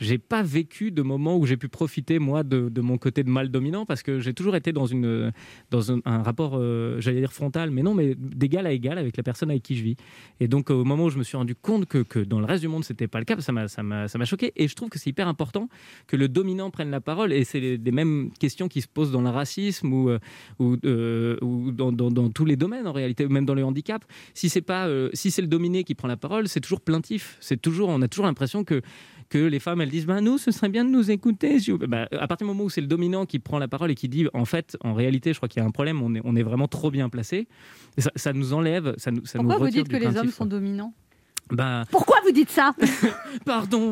j'ai pas vécu de moment où j'ai pu profiter moi de, mon côté de mal dominant parce que j'ai toujours été dans une dans un, rapport euh, j'allais dire frontal mais non mais d'égal à égal avec la personne avec qui je vis. Et donc au moment où je me suis rendu compte que, que dans le reste du monde c'était pas le cas ça m'a ça m'a choqué. Et je trouve que c'est hyper important que le dominant prenne la parole. Et c'est les mêmes questions qui se posent dans le racisme ou euh, ou, euh, dans, dans, dans tous les domaines en réalité même dans le handicap. Si c'est pas euh, si c'est le dominé qui prend la parole c'est toujours plaintif. C'est toujours on a toujours l'impression que que les femmes elles disent bah nous ce serait bien de nous écouter vous plaît. Bah, à partir du moment où c'est le dominant qui prend la parole et qui dit en fait en réalité je crois qu'il y a un problème on est, on est vraiment trop bien placé ça, ça nous enlève ça nous ça Pourquoi nous vous dites du que les hommes sont dominants? Bah Pourquoi vous dites ça pardon.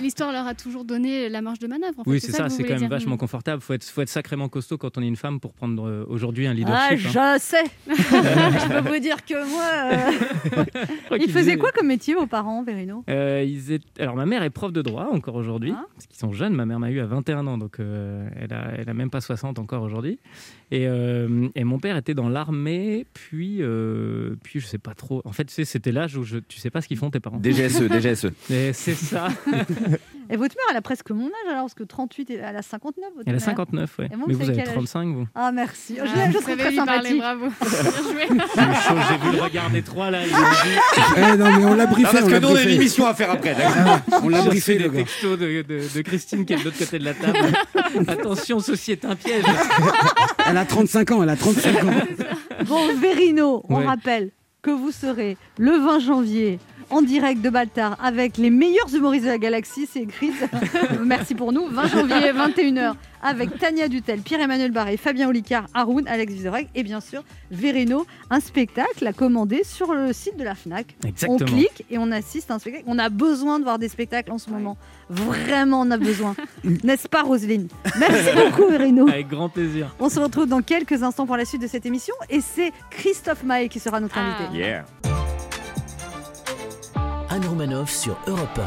L'histoire leur a toujours donné la marge de manœuvre. en fait. oui c'est ça c'est quand même vachement confortable faut être faut être sacrément costaud quand on est une femme pour prendre euh, aujourd'hui un Ah, leadership hein. je sais. je peux vous dire que moi. euh, Ils faisaient quoi comme métier, vos parents, Vérino Euh, ils étaient- Alors, ma mère est prof de droit encore aujourd'hui, Ah. parce qu'ils sont jeunes. Ma mère m'a eu à 21 ans, donc euh, elle, a, elle a même pas 60 encore aujourd'hui. Et, euh, et mon père était dans l'armée, puis, euh, puis je sais pas trop. En fait, c'était l'âge où je, tu sais pas ce qu'ils font tes parents. DGSE, DGSE. C'est ça. Et votre mère, elle a presque mon âge alors, parce que 38, et- elle a 59. Votre Elle a mère. 59, ouais. Et vous, Mais vous vous avez avez quel âge 35, vous. Ah, merci. Je, Ah, je vous serais très lui parler, sympathique. bravo. Bien joué. J'ai vu le regard des trois là. Eh non, mais on l'a briefé. Ah, parce on que nous, on a une émission à faire après. d'accord On l'a briefé, le des gars. textos de, de- de Christine qui est de l'autre côté de la table. Attention, ceci est un piège. Elle a 35 ans, elle a 35 ans. Bon, Vérino, on Ouais. rappelle que vous serez le 20 janvier en direct de Baltar avec les meilleurs humoristes de la galaxie, c'est écrit. Merci pour nous. 20 janvier, 21h, avec Tania Dutel, Pierre-Emmanuel Barré, Fabien Olicard, Haroun, Alex Vizorek et bien sûr Vérino. Un spectacle à commander sur le site de la FNAC. Exactement. On clique et on assiste à un spectacle. On a besoin de voir des spectacles en ce moment. Vraiment, on a besoin. N'est-ce pas, Roselyne? Merci beaucoup, Vérino. Avec grand plaisir. On se retrouve dans quelques instants pour la suite de cette émission et c'est Christophe Maé qui sera notre Ah. invité. Yeah. Sur Europe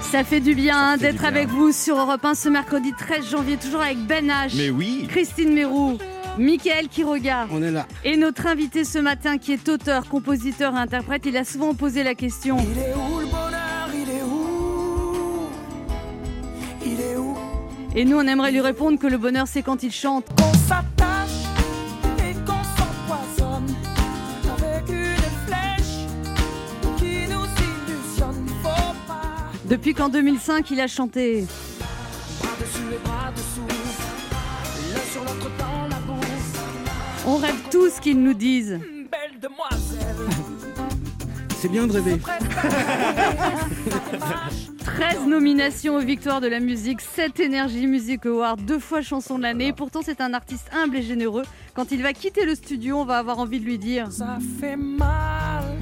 Ça fait du bien fait d'être du bien. avec vous sur Europe 1 ce mercredi 13 janvier, toujours avec Ben H, Mais oui. Christine Mérou, Michael Quiroga On est là. et notre invité ce matin qui est auteur, compositeur et interprète. Il a souvent posé la question Il est où le bonheur? Il est où? Il est où? Et nous on aimerait lui répondre que le bonheur c'est quand il chante. Qu'on Depuis qu'en 2005 il a chanté. On rêve tous qu'ils nous disent. Belle demoiselle, C'est bien de rêver. prête 13 nominations aux victoires de la musique, 7 Energy Music Awards, deux fois chanson de l'année. Pourtant, c'est un artiste humble et généreux. Quand il va quitter le studio, on va avoir envie de lui dire Ça fait mal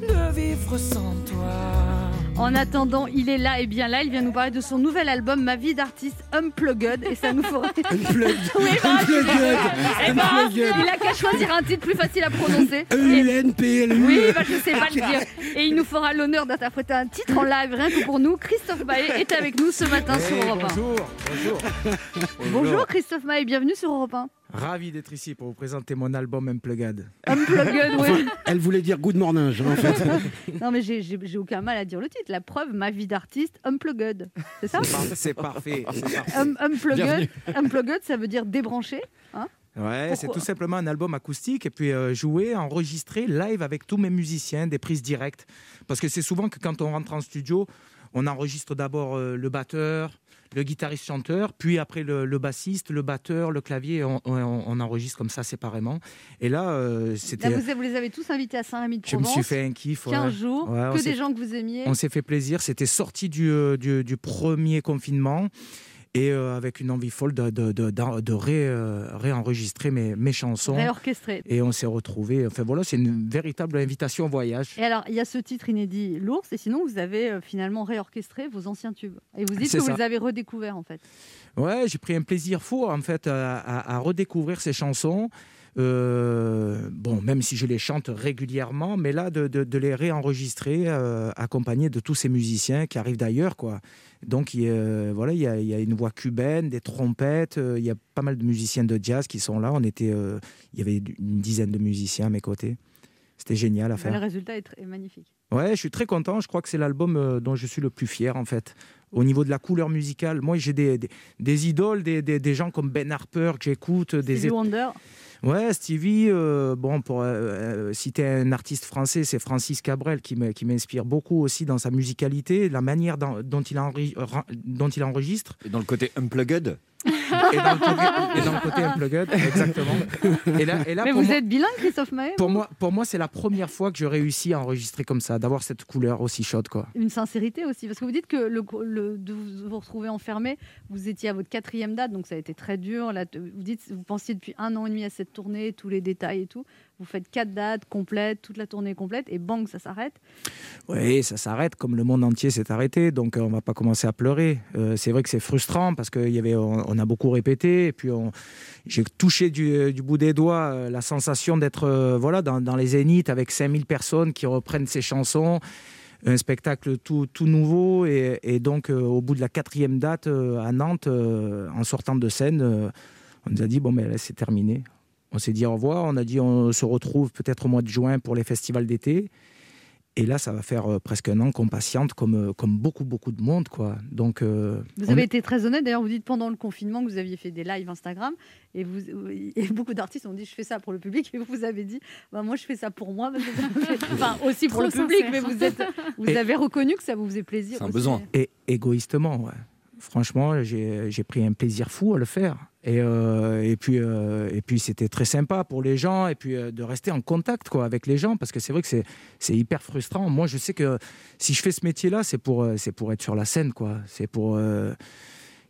de vivre sans toi. En attendant, il est là et bien là. Il vient nous parler de son nouvel album, Ma vie d'artiste Unplugged. Et ça nous fera. Unplugged. Oui, bah, Unplugged. eh ben, Unplugged. il a qu'à choisir un titre plus facile à prononcer. Et- E-U-N-P-L-U. Oui, bah, je sais pas le dire. Et il nous fera l'honneur d'interpréter un titre en live, rien que pour nous. Christophe Maé est avec nous ce matin sur Europe 1. bonjour, bonjour. Bonjour Christophe Maé, bienvenue sur Europe 1. Ravi d'être ici pour vous présenter mon album Unplugged. Unplugged, oui. Elle voulait dire good morning, en fait. Non, mais j'ai- aucun mal à dire le titre. La preuve, ma vie d'artiste, Unplugged. C'est ça? C'est parfait. parfait. Um, unplugged, unplugged, ça veut dire débranché. Hein? Ouais, c'est tout simplement un album acoustique et puis euh, jouer, enregistrer live avec tous mes musiciens, des prises directes. Parce que c'est souvent que quand on rentre en studio, on enregistre d'abord euh, le batteur, le guitariste-chanteur, puis après le, le bassiste, le batteur, le clavier, on, on- on enregistre comme ça séparément. Et là, euh, c'était. vous, vous les avez tous invités à Saint-Rémy de Je me Provence. suis fait un kiff. ouais. 15 jours, Ouais, on que des gens que vous aimiez. On s'est fait plaisir. C'était sorti du, euh, du, du premier confinement et euh, avec une envie folle de, de, de, ré, euh, réenregistrer mes, mes chansons. Réorchestré. Et on s'est retrouvés. Enfin voilà, c'est une véritable invitation au voyage. Et alors, il y a ce titre inédit, l'ours, et sinon, vous avez euh, finalement réorchestré vos anciens tubes. Et vous dites que vous les avez redécouverts, en fait. Ouais, j'ai pris un plaisir fou en fait à, à- à redécouvrir ces chansons. Euh, bon, même si je les chante régulièrement, mais là de, de- de les réenregistrer, euh, accompagné de tous ces musiciens qui arrivent d'ailleurs, quoi. Donc il y a, voilà, il y, a, il y a une voix cubaine, des trompettes, euh, il y a pas mal de musiciens de jazz qui sont là. On était, euh, il y avait une dizaine de musiciens à mes côtés. C'était génial à Le faire. résultat est, magnifique. Ouais, je suis très content. Je crois que c'est l'album euh, dont je suis le plus fier, en fait. Au niveau de la couleur musicale, moi j'ai des, des, des idoles, des, gens comme Ben Harper que j'écoute, des Wonder. Ouais, Stevie, euh, bon, pour euh, euh, citer un artiste français, c'est Francis Cabrel qui m'inspire beaucoup aussi dans sa musicalité, la manière dont, il, dont il enregistre. Et dans le côté unplugged? Et dans le côté, et dans le côté unplugged, exactement. Et là, et là Mais vous moi, êtes bilingue, Christophe Maé pour moi, pour moi c'est la première fois que je réussis à enregistrer comme ça, d'avoir cette couleur aussi chaude. Quoi. Une sincérité aussi, parce que vous dites que le, le- de vous vous retrouver enfermé, vous étiez à votre quatrième date, donc ça a été très dur. Là, vous dites, vous pensiez depuis un an et demi à cette tournée, tous les détails et tout. Vous faites quatre dates complètes, toute la tournée complète, et bang, ça s'arrête. Oui, ça s'arrête comme le monde entier s'est arrêté, donc euh, on va pas commencer à pleurer. Euh, c'est vrai que c'est frustrant parce avait, on, a beaucoup répété, et puis j'ai touché du, du bout des doigts euh, la sensation d'être euh, voilà dans, les zéniths avec 5000 personnes qui reprennent ces chansons. Un spectacle tout, nouveau et, donc euh, au bout de la quatrième date euh, à Nantes, euh, en sortant de scène, euh, on nous a dit bon mais là c'est terminé. On s'est dit au revoir, on a dit on se retrouve peut-être au mois de juin pour les festivals d'été. Et là, ça va faire euh, presque un an qu'on patiente comme, euh, comme beaucoup, beaucoup de monde. Quoi. Donc, euh, Vous avez été très honnête, d'ailleurs, vous dites pendant le confinement que vous aviez fait des lives Instagram, et, vous, et beaucoup d'artistes ont dit je fais ça pour le public, et vous, avez dit bah, moi je fais ça pour moi, enfin aussi pour le public, sincère. mais vous, êtes, vous Et- avez reconnu que ça vous faisait plaisir. aussi. Et égoïstement, ouais. Franchement, j'ai j'ai pris un plaisir fou à le faire. Et, euh, et puis, euh, et puis c'était très sympa pour les gens, et puis euh, de rester en contact quoi, avec les gens, parce que c'est vrai que c'est- c'est hyper frustrant. Moi, je sais que si je fais ce métier-là, c'est pour, euh, c'est pour être sur la scène. quoi. C'est pour. euh,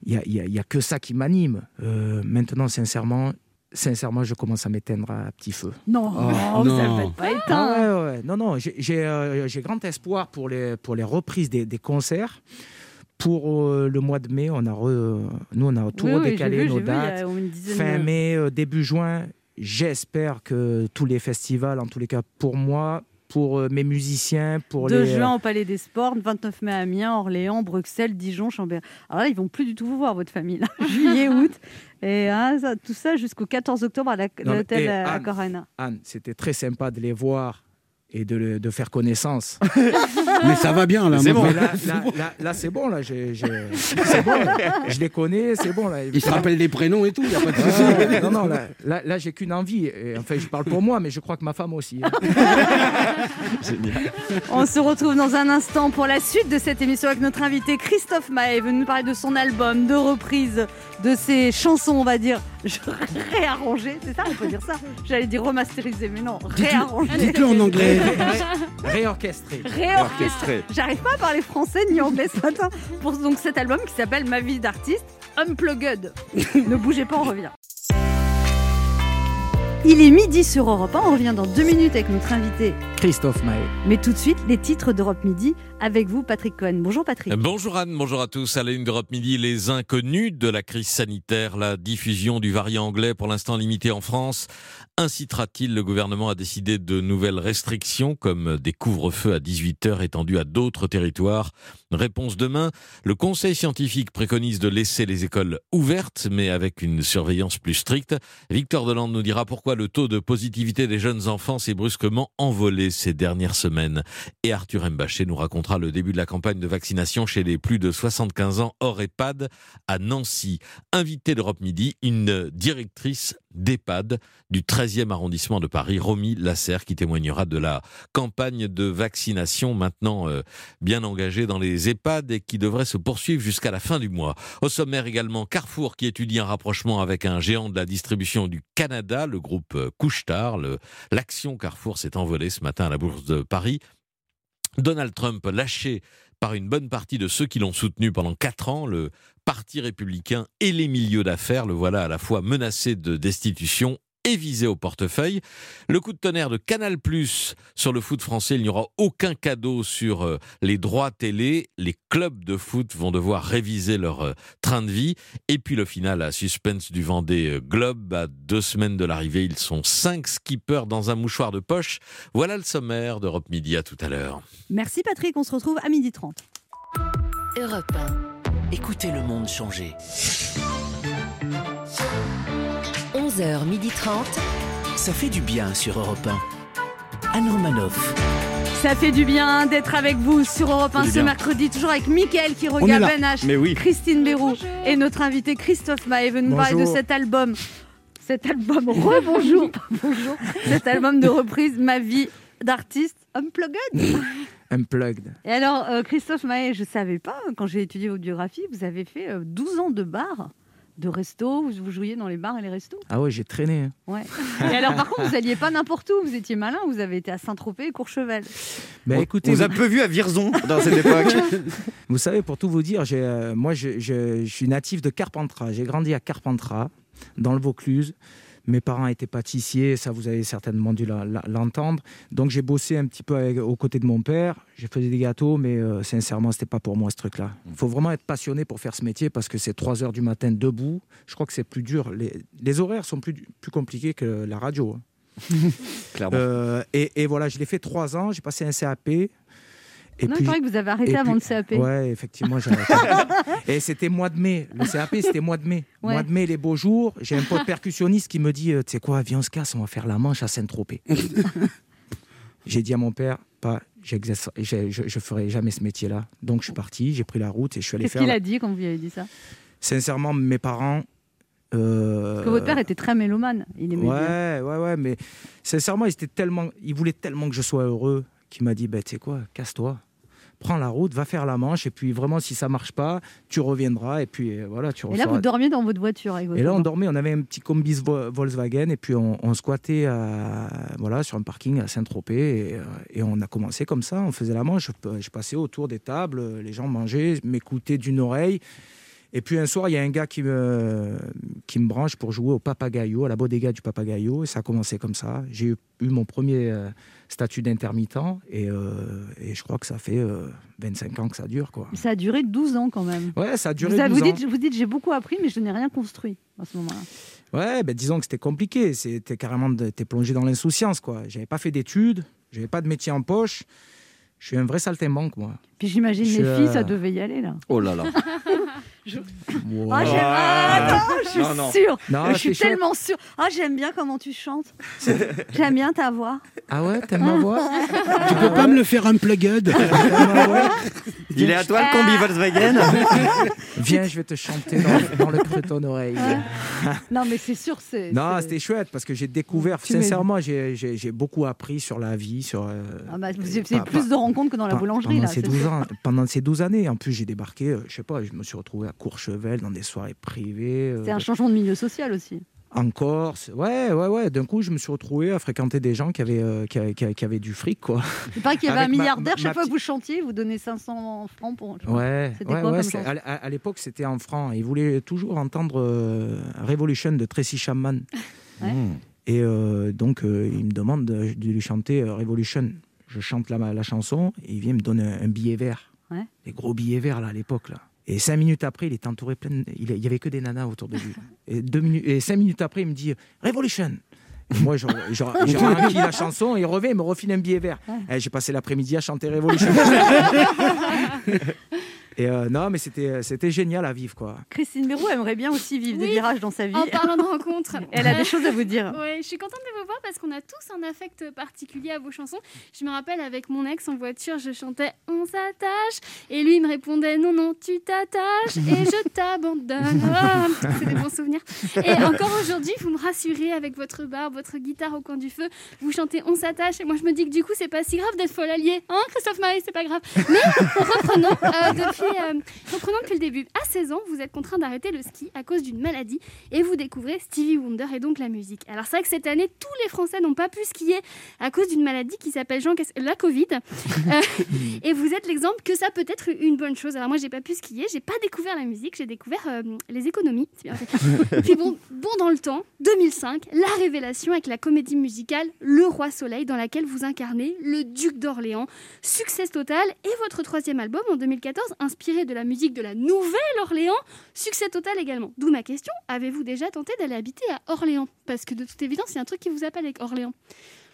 Il n'y a, y a- il y a que ça qui m'anime. Euh, maintenant, sincèrement, sincèrement, je commence à m'éteindre à petit feu. Non, Oh, vous non. ne faites pas éteint. Ah ouais, ouais. Non, non, j'ai- euh, j'ai grand espoir pour les, pour les reprises des, des concerts. Pour euh, le mois de mai, on a re- nous, on a tout Oui, oui, redécalé vu, nos vu, dates. fin de- mai, euh, début juin. J'espère que tous les festivals, en tous les cas pour moi, pour euh, mes musiciens, pour 2 les... juin au Palais des Sports, 29 mai à Amiens, Orléans, Bruxelles, Dijon, Chambéry. Alors là, ils vont plus du tout vous voir, votre famille. là. Juillet, août. Et hein, ça- tout ça jusqu'au 14 octobre à l'hôtel à Anne, Corona. Anne, c'était très sympa de les voir et de faire connaissance. Mais ça va bien, là, C'est bon. Là, là, là- là, c'est bon, là. j'ai- C'est bon, là. Je les connais, c'est bon. Là. Ils se rappellent des prénoms et tout, il n'y a pas de souci. Ouais, non, non, là, là, là, j'ai qu'une envie. Et, enfin, je parle pour moi, mais je crois que ma femme aussi. hein. On se retrouve dans un instant pour la suite de cette émission avec notre invité Christophe Maé, venu nous parler de son album, de reprises, de ses chansons, on va dire, réarrangées. C'est ça, on peut dire ça J'allais dire remasterisées, mais non, réarrangées. dites-le en anglais. Ré- J'arrive pas à parler français ni anglais ce matin pour donc cet album qui s'appelle Ma vie d'artiste Unplugged. ne bougez pas, on revient. Il est midi sur Europe 1, on revient dans deux minutes avec notre invité. Christophe Maé. Mais tout de suite, les titres d'Europe Midi avec vous, Patrick Cohen. Bonjour Patrick. Bonjour Anne, bonjour à tous. À la une d'Europe Midi, les inconnus de la crise sanitaire, la diffusion du variant anglais pour l'instant limitée en France. Incitera-t-il le gouvernement à décider de nouvelles restrictions comme des couvre-feux à 18h étendus à d'autres territoires? Réponse demain. Le conseil scientifique préconise de laisser les écoles ouvertes mais avec une surveillance plus stricte. Victor Delande nous dira pourquoi le taux de positivité des jeunes enfants s'est brusquement envolé ces dernières semaines. Et Arthur Mbaché nous le début de la campagne de vaccination chez les plus de 75 ans hors EHPAD à Nancy. Invité d'Europe Midi, une directrice d'EHPAD du 13e arrondissement de Paris, Romy Lasserre, qui témoignera de la campagne de vaccination maintenant euh, bien engagée dans les EHPAD et qui devrait se poursuivre jusqu'à la fin du mois. Au sommaire également, Carrefour qui étudie un rapprochement avec un géant de la distribution du Canada, le groupe Couche-Tard. L'action Carrefour s'est envolée ce matin à la Bourse de Paris. Donald Trump lâché par une bonne partie de ceux qui l'ont soutenu pendant quatre ans, le Parti républicain et les milieux d'affaires, le voilà à la fois menacé de destitution et visé au portefeuille. Le coup de tonnerre de Canal Plus sur le foot français, il n'y aura aucun cadeau sur euh, les droits télé. Les clubs de foot vont devoir réviser leur euh, train de vie. Et puis le final à suspense du Vendée euh, Globe. À deux semaines de l'arrivée, ils sont cinq skippers dans un mouchoir de poche. Voilà le sommaire d'Europe Midi. À tout à l'heure. Merci Patrick, on se retrouve à midi 30. Europe 1. Écoutez le monde changer. 11h30. Ça fait du bien sur Europe 1. Anne Romanoff. Ça fait du bien d'être avec vous sur Europe 1 du ce mercredi, toujours avec Mickaël qui regarde. Ben H, Mais oui. Christine Bérou et notre invité Christophe Maé veut nous parler de cet album. Cet album, rebonjour, bonjour, cet album de reprise, Ma vie d'artiste unplugged. Unplugged. Et alors, euh, Christophe Maé, je ne savais pas, quand j'ai étudié votre biographie, vous avez fait euh, 12 ans de bar, de resto, vous, vous jouiez dans les bars et les restos? Ah ouais, j'ai traîné. hein. Ouais. Et alors, par contre, vous alliez pas n'importe où, vous étiez malin, vous avez été à Saint-Tropez et Courchevel. Mais On- écoutez, on vous a peu vu à Virzon dans cette époque. vous savez, pour tout vous dire, j'ai, euh, moi, je, je- je suis natif de Carpentras. J'ai grandi à Carpentras, dans le Vaucluse. Mes parents étaient pâtissiers, ça vous avez certainement dû l'entendre. Donc j'ai bossé un petit peu avec- aux côtés de mon père. J'ai fait des gâteaux, mais euh, sincèrement, c'était pas pour moi ce truc-là. Il faut vraiment être passionné pour faire ce métier parce que c'est 3 heures du matin debout. Je crois que c'est plus dur. Les, les horaires sont plus, plus compliqués que la radio. hein. Clairement. Euh, et, et voilà, je l'ai fait 3 ans. J'ai passé un CAP. Et non, puis, paraît que vous avez arrêté avant puis- le CAP. Ouais, effectivement, j'ai arrêté. Et c'était mois de mai. Le CAP, c'était mois de mai. Ouais. Mois de mai, les beaux jours. J'ai un pote percussionniste qui me dit euh, Tu sais quoi, viens, on se casse, on va faire la manche à Saint-Tropez. j'ai dit à mon père Pas, je, je, je ferai jamais ce métier-là. Donc je suis parti, j'ai pris la route et je suis allé Qu'est-ce faire. qu'il la- a dit quand vous lui avez dit ça? Sincèrement, mes parents. euh, Parce que votre père était très mélomane. Il aimait bien. Ouais, ouais, ouais, mais sincèrement, il, était tellement, il voulait tellement que je sois heureux qu'il m'a dit, bah, tu sais quoi, casse-toi, prends la route, va faire la manche, et puis vraiment, si ça marche pas, tu reviendras, et puis euh, voilà, tu Et là, vous dormiez dans votre voiture avec votre Et là, on dormait, on avait un petit combi Vo- Volkswagen, et puis on, on squattait à- voilà, sur un parking à Saint-Tropez, et, euh, et on a commencé comme ça, on faisait la manche, je, je passais autour des tables, les gens mangeaient, m'écoutaient d'une oreille. Et puis un soir, il y a un gars qui me, qui me branche pour jouer au papagayo, à la bodega du papagayo. Et ça a commencé comme ça. J'ai eu, eu mon premier euh, statut d'intermittent. Et, euh, et je crois que ça fait euh, 25 ans que ça dure. Quoi. Ça a duré 12 ans quand même. Ouais, ça a duré vous, avez- 12 vous ans. dites, vous dites j'ai beaucoup appris, mais je n'ai rien construit à ce moment-là. Ouais, ben disons que c'était compliqué. C'était carrément, de- t'es plongé dans l'insouciance, quoi. J'avais pas fait d'études, j'avais pas de métier en poche. Je suis un vrai saltimbanque, moi. Puis j'imagine les filles, euh, ça devait y aller là. Oh là là. Ah, j'aime- ah, non, je suis Non, non. sûre. Non, je suis tellement sûre. Ah, j'aime bien comment tu chantes. j'aime bien ta voix. Ah ouais, t'aimes ma voix Tu peux pas me le faire unplugged Il est à toi le combi Volkswagen Viens, je vais te chanter dans, dans le creux de ton oreille. Non, mais c'est sûr, c'est. Non, c'était chouette parce que j'ai découvert, Tu sincèrement, j'ai- beaucoup appris sur la vie, sur. euh, Ah bah, vous avez pas- plus pas- de rencontres que dans la boulangerie pendant là. ces c'est 12 sûr. ans, pendant ces 12 années. En plus, j'ai débarqué, euh, je sais pas, je me suis retrouvé à Courchevel dans des soirées privées. euh, C'est un changement de milieu social aussi. en Corse. Ouais, ouais, ouais. D'un coup, je me suis retrouvé à fréquenter des gens qui avaient, euh, qui, avaient- qui avaient- qui avaient du fric, quoi. Il paraît qu'il y avait un milliardaire, ma- chaque ma fois que vous chantiez, vous donnez 500 francs pour. Ouais, C'était ouais, quoi ouais, comme c'est- chanson à, l'époque, c'était en franc. Ils voulaient toujours entendre euh, Revolution de Tracy Chapman. Ouais. Et euh, donc, euh, il me demande de, de lui chanter euh, Revolution. Je chante la, la chanson et il vient me donner un, un billet vert. Ouais. Les gros billets verts, là, à l'époque, là. Et cinq minutes après, il était entouré plein de- Il y avait que des nanas autour de lui. Et, deux minutes... et cinq minutes après, il me dit Revolution. Et moi, j'ai rempli la chanson, et il revient, il me refile un billet vert. Et J'ai passé l'après-midi à chanter Revolution. et euh, non, mais c'était c'était génial à vivre, quoi. Christine Bérou aimerait bien aussi vivre des Oui. virages dans sa vie. En parlant de rencontres. Elle a des choses à vous dire. Ouais, je suis contente de vous voir parce qu'on a tous un affect particulier à vos chansons. Je me rappelle avec mon ex en voiture, je chantais On s'attache et lui il me répondait Non, non, tu t'attaches et je t'abandonne. C'est des bons souvenirs. Et encore aujourd'hui, vous me rassurez avec votre barbe, votre guitare au coin du feu. Vous chantez On s'attache et moi je me dis que du coup c'est pas si grave d'être folle alliée. Hein, Christophe Maé, c'est pas grave. Mais reprenons, euh, depuis, euh, reprenons depuis le début. À 16 ans, vous êtes contraint d'arrêter le ski à cause d'une maladie et vous découvrez Stevie Wonder et donc la musique. Alors c'est vrai que cette année, tous les Français n'ont pas pu skier à cause d'une maladie qui s'appelle Jean la Covid. Euh, et vous êtes l'exemple que ça peut être une bonne chose. Alors moi, j'ai pas pu skier, j'ai pas découvert la musique, j'ai découvert euh, les économies. Bien fait. Puis bon, bon dans le temps, 2005, la révélation avec la comédie musicale Le Roi Soleil, dans laquelle vous incarnez le duc d'Orléans. Succès total. Et votre troisième album en 2014, inspiré de la musique de la Nouvelle-Orléans, succès total également. D'où ma question, avez-vous déjà tenté d'aller habiter à Orléans? Parce que de toute évidence, a un truc qui vous appelle avec Orléans.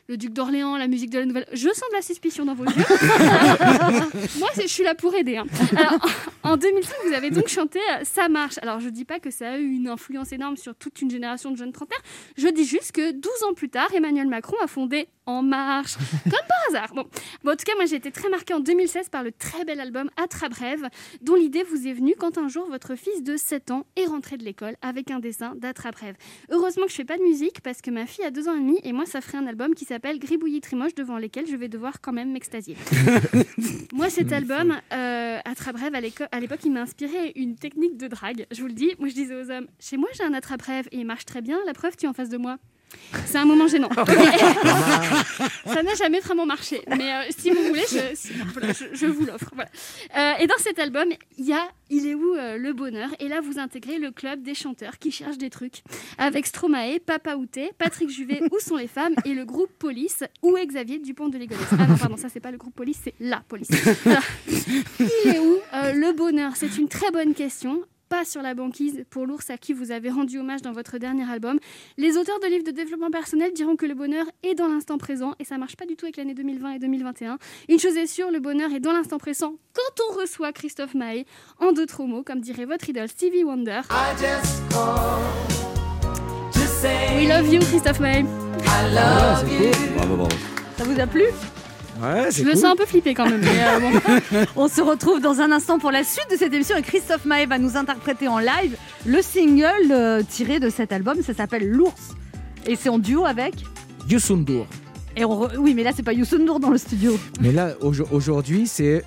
Le duc d'Orléans, la musique de la Nouvelle... Je sens de la suspicion dans vos yeux. Moi, c'est- je suis là pour aider. hein. Alors, en 2005, vous avez donc chanté euh, Ça marche. Alors, je dis pas que ça a eu une influence énorme sur toute une génération de jeunes trentenaires. Je dis juste que 12 ans plus tard, Emmanuel Macron a fondé En Marche, comme par hasard. Bon. Bon, en tout cas, moi j'ai été très marquée en 2016 par le très bel album Attrape-Rêve, dont l'idée vous est venue quand un jour votre fils de 7 ans est rentré de l'école avec un dessin d'Attrape-Rêve. Heureusement que je fais pas de musique parce que ma fille a 2 ans et demi et moi ça ferait un album qui s'appelle Gribouillis Trimoche devant lesquels je vais devoir quand même m'extasier. moi cet album, euh, Attrape-Rêve, à l'éco- à l'époque, il m'a inspiré une technique de drague. Je vous le dis, moi je disais aux hommes, chez moi j'ai un Attrape-Rêve et il marche très bien, la preuve tu es en face de moi. C'est un moment gênant. ça n'a jamais vraiment marché. Mais euh, si vous voulez, je, si- voilà, je- je vous l'offre. voilà. Euh, et dans cet album, il y a Il est où euh, le bonheur Et là, vous intégrez le club des chanteurs qui cherchent des trucs. Avec Stromae, Papa Outé, Patrick Juvet, Où sont les femmes Et le groupe Police, où est Xavier Dupont de Ligonnès Ah non, pardon, ça c'est pas le groupe Police, c'est la police. Il est où le bonheur C'est une très bonne question. Pas sur la banquise pour l'ours à qui vous avez rendu hommage dans votre dernier album. Les auteurs de livres de développement personnel diront que le bonheur est dans l'instant présent et ça marche pas du tout avec l'année 2020 et 2021. Une chose est sûre, le bonheur est dans l'instant présent quand on reçoit Christophe Maé. En d'autres mots, comme dirait votre idole Stevie Wonder. We love you, Christophe Maé. Ah, c'est cool. Bravo, bravo. Ça vous a plu? Ouais, Je me sens un peu flippée quand même. mais, euh, bon. On se retrouve dans un instant pour la suite de cette émission et Christophe Maé va nous interpréter en live le single euh, tiré de cet album. Ça s'appelle L'ours. Et c'est en duo avec. Youssou N'Dour. Et on re- Oui, mais là, c'est pas Youssou N'Dour dans le studio. Mais là, aujo- aujourd'hui, c'est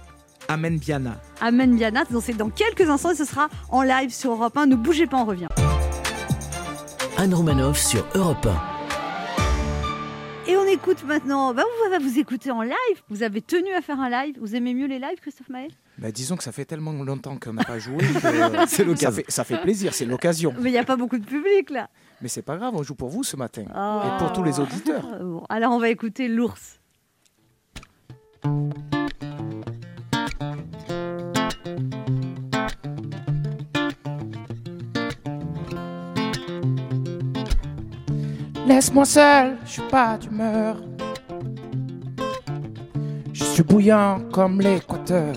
Amen Biana. Amen Biana. C'est dans quelques instants et ce sera en live sur Europe 1. Ne bougez pas, on revient. Anne Romanoff sur Europe 1. Et on écoute maintenant. Bah, on va vous écouter en live. Vous avez tenu à faire un live. Vous aimez mieux les lives, Christophe Maé Bah, disons que ça fait tellement longtemps qu'on n'a pas joué. que C'est l'occasion. Ça fait, ça fait plaisir, c'est l'occasion. Mais il n'y a pas beaucoup de public là. Mais c'est pas grave, on joue pour vous ce matin. Oh. Et pour tous les auditeurs. Bon, alors on va écouter l'ours. Laisse-moi seul, je suis pas d'humeur. Je suis bouillant comme l'équateur.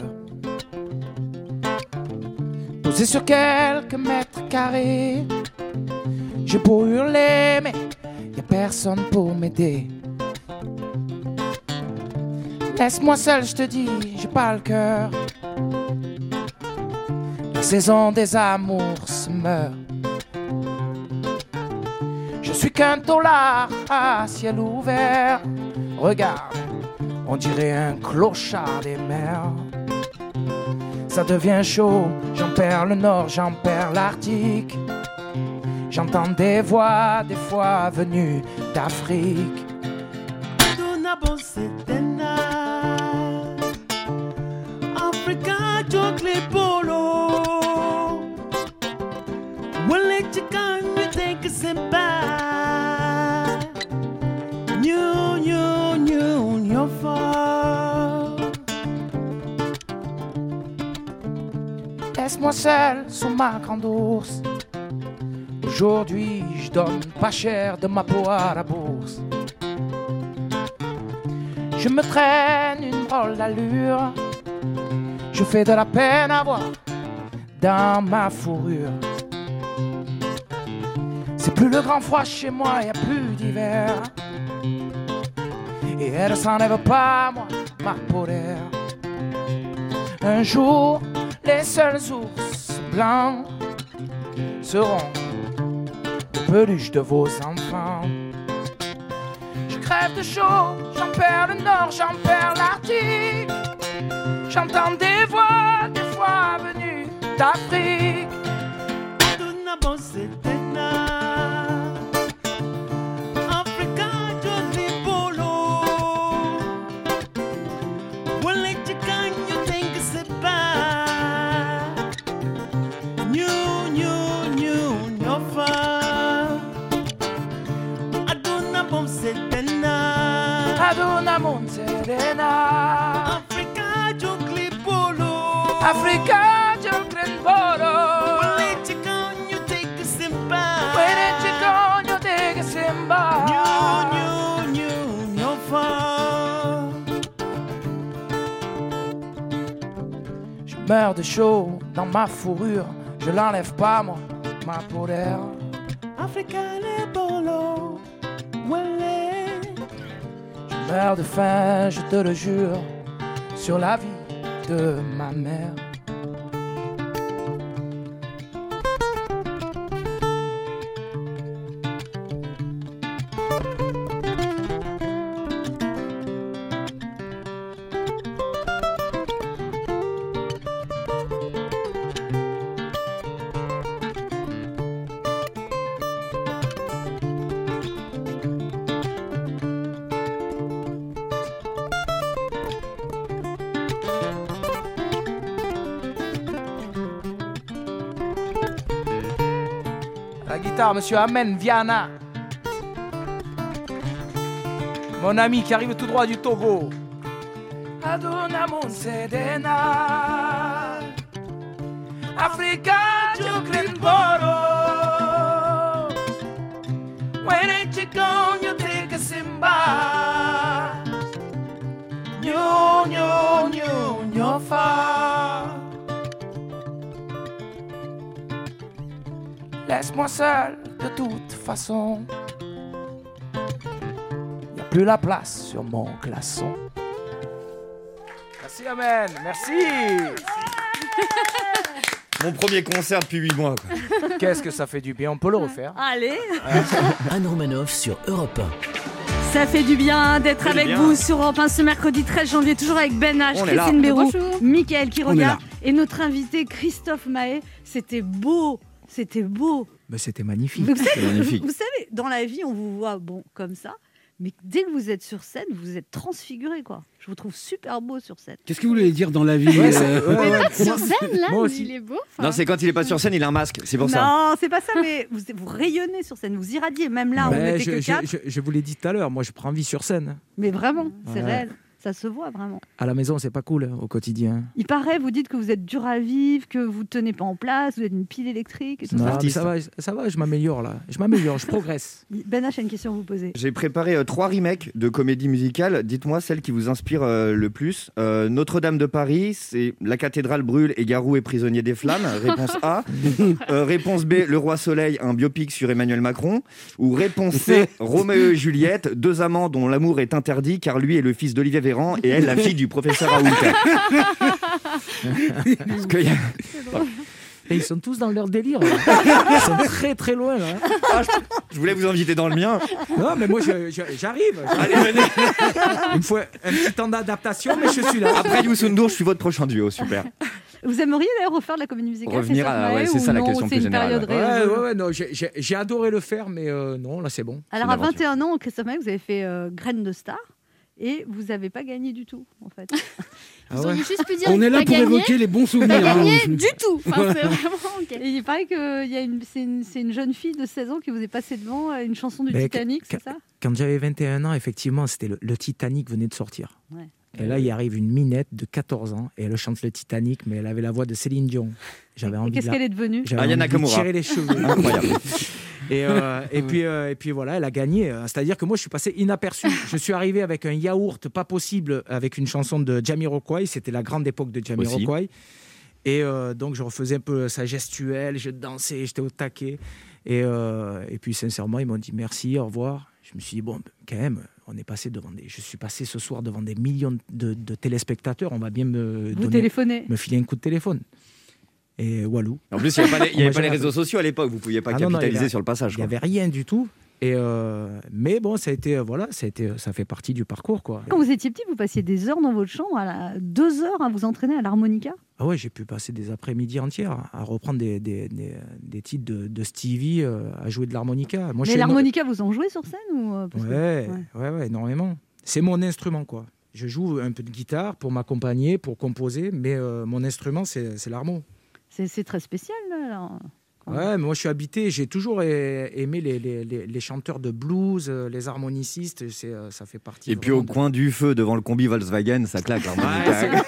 Posé sur quelques mètres carrés. J'ai beau hurler, mais y a personne pour m'aider. Laisse-moi seul, je te dis, j'ai pas le cœur. La saison des amours se meurt. Suis qu'un dollar à ciel ouvert. Regarde, on dirait un clochard des mers. Ça devient chaud, j'en perds le nord, j'en perds l'Arctique. J'entends des voix, des fois venues d'Afrique. Seul sous ma grande ours. Aujourd'hui, je donne pas cher de ma peau à la bourse. Je me traîne une drôle d'allure. Je fais de la peine à voir dans ma fourrure. C'est plus le grand froid chez moi, y a plus d'hiver. Et elle s'enlève pas, moi, ma d'air. Un jour, les seuls ours blancs seront les peluches de vos enfants. Je crève de chaud, j'en perds le nord, j'en perds l'Arctique. J'entends des voix, des fois venues d'Afrique. Meurs de chaud dans ma fourrure. Je l'enlève pas, moi, ma peau d'air. Africa le polo. Well, Je meurs de faim, je te le jure, sur la vie de ma mère. Monsieur Amen Viana. Mon ami qui arrive tout droit du Togo. Africa. When ain't you gone, you take a simba. Nyo, nyo, nyo, nyo, fa. Laisse-moi seul de toute façon. Y a plus la place sur mon glaçon. Merci Amen, merci. Mon premier concert depuis 8 mois. Qu'est-ce que ça fait du bien, on peut le refaire. Allez Anne Romanoff sur Europe Ça fait du bien d'être avec vous sur Europe 1 ce mercredi 13 janvier, toujours avec Ben H. Christine Béroux. Mickaël qui regarde et notre invité Christophe Mahé. C'était beau, c'était beau. Mais c'était magnifique. Vous savez, magnifique. vous savez, dans la vie, on vous voit bon comme ça, mais dès que vous êtes sur scène, vous êtes transfiguré quoi. Je vous trouve super beau sur scène. Qu'est-ce que vous voulez dire dans la vie Ouais, euh, ouais, ouais. Sur scène, là, il est beau. Non, c'est quand il est pas sur scène, il a un masque. C'est pour ça. Non, c'est pas ça, mais vous, vous rayonnez sur scène, vous irradiez. Même là, on Ben, n'était je, que je- quatre, je- je vous l'ai dit tout à l'heure, moi je prends vie sur scène. mais vraiment, c'est Ouais. réel. Ça se voit vraiment. À la maison, c'est pas cool hein, au quotidien. Il paraît, vous dites que vous êtes dur à vivre, que vous tenez pas en place, vous êtes une pile électrique et tout Non, ça. ça va, ça va, je m'améliore là. Je m'améliore, je progresse. Ben H une question à vous poser. J'ai préparé euh, trois remakes de comédies musicales. Dites-moi celle qui vous inspire euh, le plus. Euh, Notre-Dame de Paris, c'est La cathédrale brûle et Garou est prisonnier des flammes. Réponse A. Euh, réponse B, Le Roi Soleil, un biopic sur Emmanuel Macron. Ou réponse C, Roméo et Juliette, deux amants dont l'amour est interdit car lui est le fils d'Olivier Véran et elle la fille du professeur Raoult. Parce qu'il y a- Et ils sont tous dans leur délire. là. Ils sont très très loin là. Ah, je, je voulais vous inviter dans le mien. Non, mais moi j'arrive. Allez, venez. Il me faut un petit temps d'adaptation, mais je suis là. Après Youssou N'Dour, je suis votre prochain duo. Super. Vous aimeriez d'ailleurs refaire de la comédie musicale Revenir à- ouais, c'est ça la non, question plus générale. Ouais, ouais, ouais, non, j'ai- adoré le faire, mais euh, non, là c'est bon. Alors à une aventure. 21 ans, Christophe Maé, vous avez fait euh, Graine de Star et vous n'avez pas gagné du tout en fait. Ah Ils ouais. auraient juste pu dire On est là pour gagné, évoquer les bons souvenirs. hein. gagné du tout. Enfin, c'est vraiment ok. Et il paraît que il y a une, c'est une, jeune fille de 16 ans qui vous est passée devant euh, une chanson du Mais Titanic, c'est ça? Quand j'avais 21 ans, effectivement, c'était le, le Titanic venait de sortir. Ouais. Et là, il arrive une minette de 14 ans et elle chante le Titanic, mais elle avait la voix de Céline Dion. J'avais envie de Qu'est-ce la- qu'elle est devenue? j'avais Aya envie de tirer les cheveux. Incroyable. Et, euh, et, puis, euh, et puis voilà, elle a gagné. C'est-à-dire que moi, je suis passé inaperçu. Je suis arrivé avec un yaourt pas possible avec une chanson de Jamiroquai. C'était la grande époque de Jamiroquai. Et euh, donc, je refaisais un peu sa gestuelle, je dansais, j'étais au taquet. Et, euh, et puis, sincèrement, ils m'ont dit merci, au revoir. Je me suis dit, bon, quand même, on est passé devant des. Je suis passé ce soir devant des millions de, de téléspectateurs. On va bien me, Vous donner- me filer un coup de téléphone. Et Walou. En plus, il n'y avait pas les, il y avait Moi, pas les j'avais- réseaux sociaux à l'époque. Vous ne pouviez pas Ah non, non, capitaliser avait- sur le passage. Il n'y avait rien du tout. Et euh, mais bon, ça a été, euh, voilà, ça, a été, ça fait partie du parcours. Quoi. Quand vous étiez petit, vous passiez des heures dans votre chambre, à la- deux heures à vous entraîner à l'harmonica? Ah ouais, j'ai pu passer des après-midi entières à reprendre des, des, des, des titres de, de Stevie, euh, à jouer de l'harmonica. Moi, Mais l'harmonica, vous en jouez sur scène ou euh, parce que- Ouais, ouais. ouais, énormément. C'est mon instrument, quoi. Je joue un peu de guitare pour m'accompagner, pour composer, mais euh, mon instrument, c'est c'est l'harmo. C'est très spécial. là. Ouais, mais moi je suis habité, j'ai toujours aimé les, les, les, les chanteurs de blues, euh, les harmonicistes, c'est, euh, ça fait partie. Et puis au de- coin du feu, devant le combi Volkswagen, ça claque. Ouais, l'harmonica.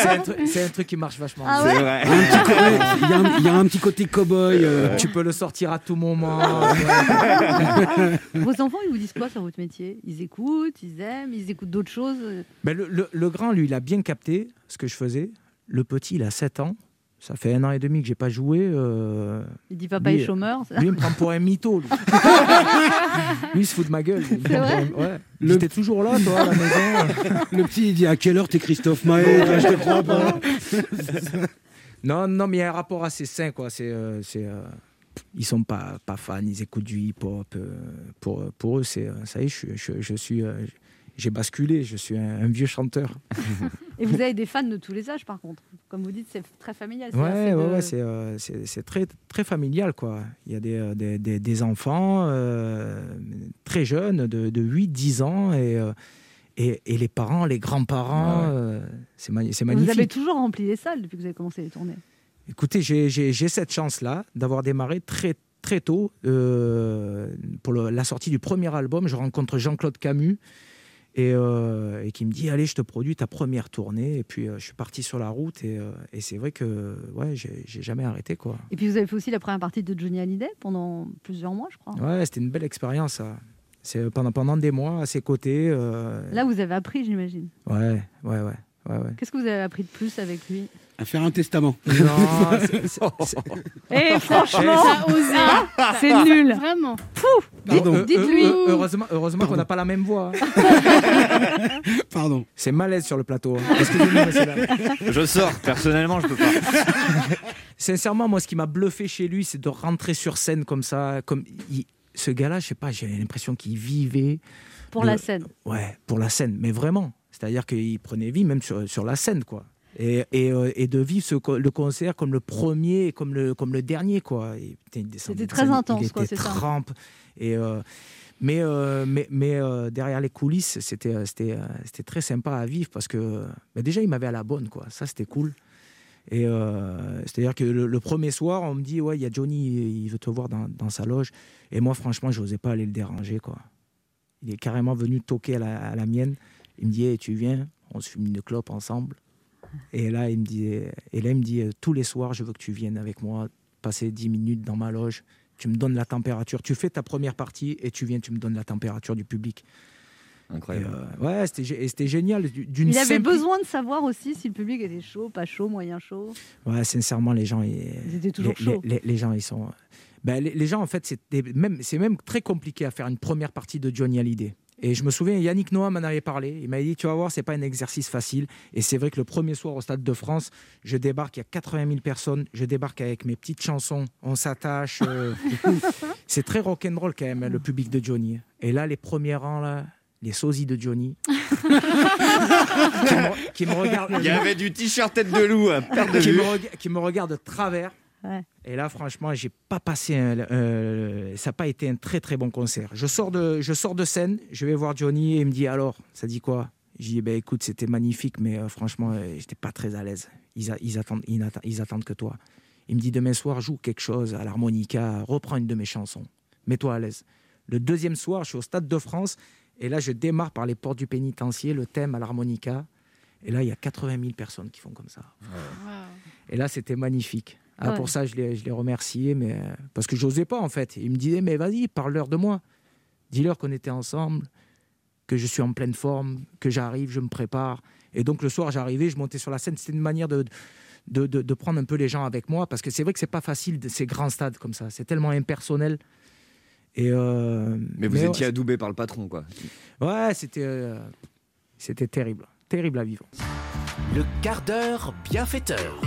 c'est, un truc, c'est un truc qui marche vachement. Ah ouais vrai. Il y a un petit côté- il y a un- il y a un petit côté cow-boy. euh. Tu peux le sortir à tout moment. Vos enfants, ils vous disent quoi sur votre métier? Ils écoutent, ils aiment, ils écoutent d'autres choses Mais le, le- le grand, lui, il a bien capté ce que je faisais. Le petit, il a 7 ans. Ça fait un an et demi que j'ai pas joué. euh, Il dit papa lui, est chômeur. ça. Lui, il me prend pour un mytho. Lui, Lui, il se fout de ma gueule. Vrai un- ouais. Toujours là, toi, à la maison. Le petit, il dit à quelle heure t'es Christophe Maé Je te crois pas. Non, non, mais il y a un rapport assez sain, quoi. C'est, euh, c'est, euh, ils sont pas, pas fans, ils écoutent du hip-hop. pour, pour eux, c'est, ça y est, je, je, je suis, j'ai basculé, je suis un, un vieux chanteur. Et vous avez des fans de tous les âges, par contre. Comme vous dites, c'est très familial. c'est Ouais, ouais, de- ouais, c'est, euh, très, très familial, quoi. Il y a des, euh, des, des- des enfants euh, très jeunes, de, de 8-10 ans, et, euh, et, et les parents, les grands-parents, euh, c'est, ma- c'est Vous magnifique. avez toujours rempli les salles depuis que vous avez commencé les tournées. Écoutez, j'ai- cette chance-là d'avoir démarré très très tôt. euh, pour le- la sortie du premier album, je rencontre Jean-Claude Camus et, euh, et qui me dit allez, je te produis ta première tournée. Et puis euh, je suis parti sur la route et, euh, et c'est vrai que ouais, j'ai jamais arrêté quoi. Et puis vous avez fait aussi la première partie de Johnny Hallyday pendant plusieurs mois, je crois. Ouais, c'était une belle expérience. C'est pendant pendant des mois à ses côtés. Là, vous avez appris, j'imagine. ouais, ouais, ouais, ouais, ouais. Qu'est-ce que vous avez appris de plus avec lui? À faire un testament. Non, c'est- Eh, franchement, ah, c'est nul. Vraiment. Pardon. Euh, euh, Dites-lui. euh, heureusement, heureusement qu'on n'a pas la même voix. Pardon. C'est malaise sur le plateau. hein. Excusez-moi, monsieur, là. Je sors, personnellement, je peux pas. Sincèrement, moi, ce qui m'a bluffé chez lui, c'est de rentrer sur scène comme ça. Comme il- ce gars-là, je sais pas, j'ai l'impression qu'il vivait. Pour le- la scène. Ouais, pour la scène, mais vraiment. C'est-à-dire qu'il prenait vie même sur, sur la scène, quoi. Et, et, euh, et de vivre ce, le concert comme le premier et comme le, comme le dernier, quoi. C'était très intense, quoi, c'est ça. trempe. Et, euh, mais euh, mais, mais euh, derrière les coulisses, c'était c'était c'était très sympa à vivre parce que bah, déjà, il m'avait à la bonne, quoi. Ça, c'était cool. Et euh, c'est-à-dire que le, le premier soir, on me dit ouais, il y a Johnny, il veut te voir dans, dans sa loge. Et moi, franchement, je n'osais pas aller le déranger, quoi. Il est carrément venu toquer à la, à la mienne. Il me dit Hey, tu viens, on se fume une clope ensemble. Et là, il me dit, et là, il me dit euh, tous les soirs, je veux que tu viennes avec moi, passer 10 minutes dans ma loge. Tu me donnes la température. Tu fais ta première partie et tu viens, tu me donnes la température du public. Et, Incroyable. euh, ouais, c'était génial. du- D'une Il avait besoin de savoir aussi si le public était chaud, pas chaud, moyen chaud. Ouais, sincèrement, les gens, ils, Ils étaient toujours les, chauds. les- les- les gens, ils sont. Ben, les, les gens, en fait, c'est même, c'est même très compliqué à faire une première partie de Johnny Hallyday. Et je me souviens, Yannick Noah m'en avait parlé. Il m'a dit, tu vas voir, c'est pas un exercice facile. Et c'est vrai que le premier soir au Stade de France, je débarque, il y a 80 000 personnes. Je débarque avec mes petites chansons. On s'attache. euh, c'est très rock'n'roll quand même, hein, le public de Johnny. Et là, les premiers rangs, là, les sosies de Johnny, qui, me, qui me regardent. Il y avait du t-shirt tête de loup, perte de qui, me qui me regarde de travers. Ouais. Et là, franchement, j'ai pas passé. un- euh, ça n'a pas été un très très bon concert. Je sors de, je sors de scène, je vais voir Johnny et il me dit alors, ça dit quoi? J'ai dit ben écoute, c'était magnifique, mais euh, franchement, euh, j'étais pas très à l'aise. Ils, a- ils attendent, ils attendent que toi. Il me dit demain soir, joue quelque chose à l'harmonica, reprends une de mes chansons, mets-toi à l'aise. Le deuxième soir, je suis au Stade de France et là, je démarre par les portes du pénitencier, le thème à l'harmonica. Et là, il y a 80 000 personnes qui font comme ça. Et là, c'était magnifique. Ah, Ouais. Pour ça, je l'ai je l'ai remercié, mais parce que j'osais pas en fait. Il me disait, mais vas-y, parle-leur de moi. Dis-leur qu'on était ensemble, que je suis en pleine forme, que j'arrive, je me prépare. Et donc le soir, j'arrivais, je montais sur la scène. C'était une manière de, de, de- de prendre un peu les gens avec moi, parce que c'est vrai que c'est pas facile de ces grands stades comme ça. C'est tellement impersonnel. Et euh, Mais vous étiez adoubé par le patron, quoi. Ouais, c'était euh, c'était terrible, terrible à vivre. Le quart d'heure bienfaiteur.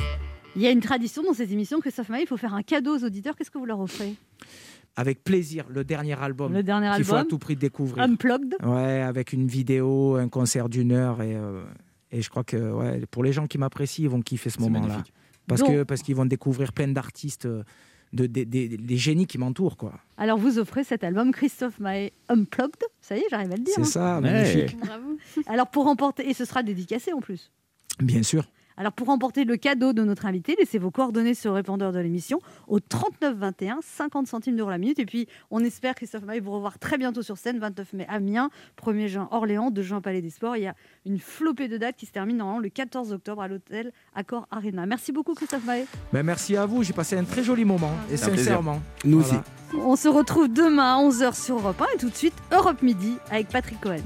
Il y a une tradition dans ces émissions, Christophe Maé, il faut faire un cadeau aux auditeurs. Qu'est-ce que vous leur offrez? Avec plaisir, le dernier album. Le dernier qu'il faut à tout prix découvrir. Unplugged Ouais, avec une vidéo, un concert d'une heure et, euh, et je crois que ouais, pour les gens qui m'apprécient, ils vont kiffer ce moment-là. Parce Donc- que parce qu'ils vont découvrir plein d'artistes, euh, de, des- des- des génies qui m'entourent, quoi. Alors vous offrez cet album Christophe Maé Unplugged. Ça y est, j'arrive à le dire. C'est hein. ça, Ouais. magnifique. Bravo. Alors pour remporter, et ce sera dédicacé en plus? Bien sûr. Alors pour remporter le cadeau de notre invité, laissez vos coordonnées sur le répondeur de l'émission au 39 21, 50 centimes d'euros la minute. Et puis on espère, Christophe Maé, vous revoir très bientôt sur scène, 29 mai Amiens, 1er juin Orléans, 2 juin Palais des Sports. Il y a une flopée de dates qui se termine normalement le 14 octobre à l'hôtel Accor Arena. Merci beaucoup Christophe Maé. Ben, merci à vous, j'ai passé un très joli moment. Et sincèrement. Nous Voilà. On se retrouve demain à 11h sur Europe 1 et tout de suite Europe Midi avec Patrick Cohen.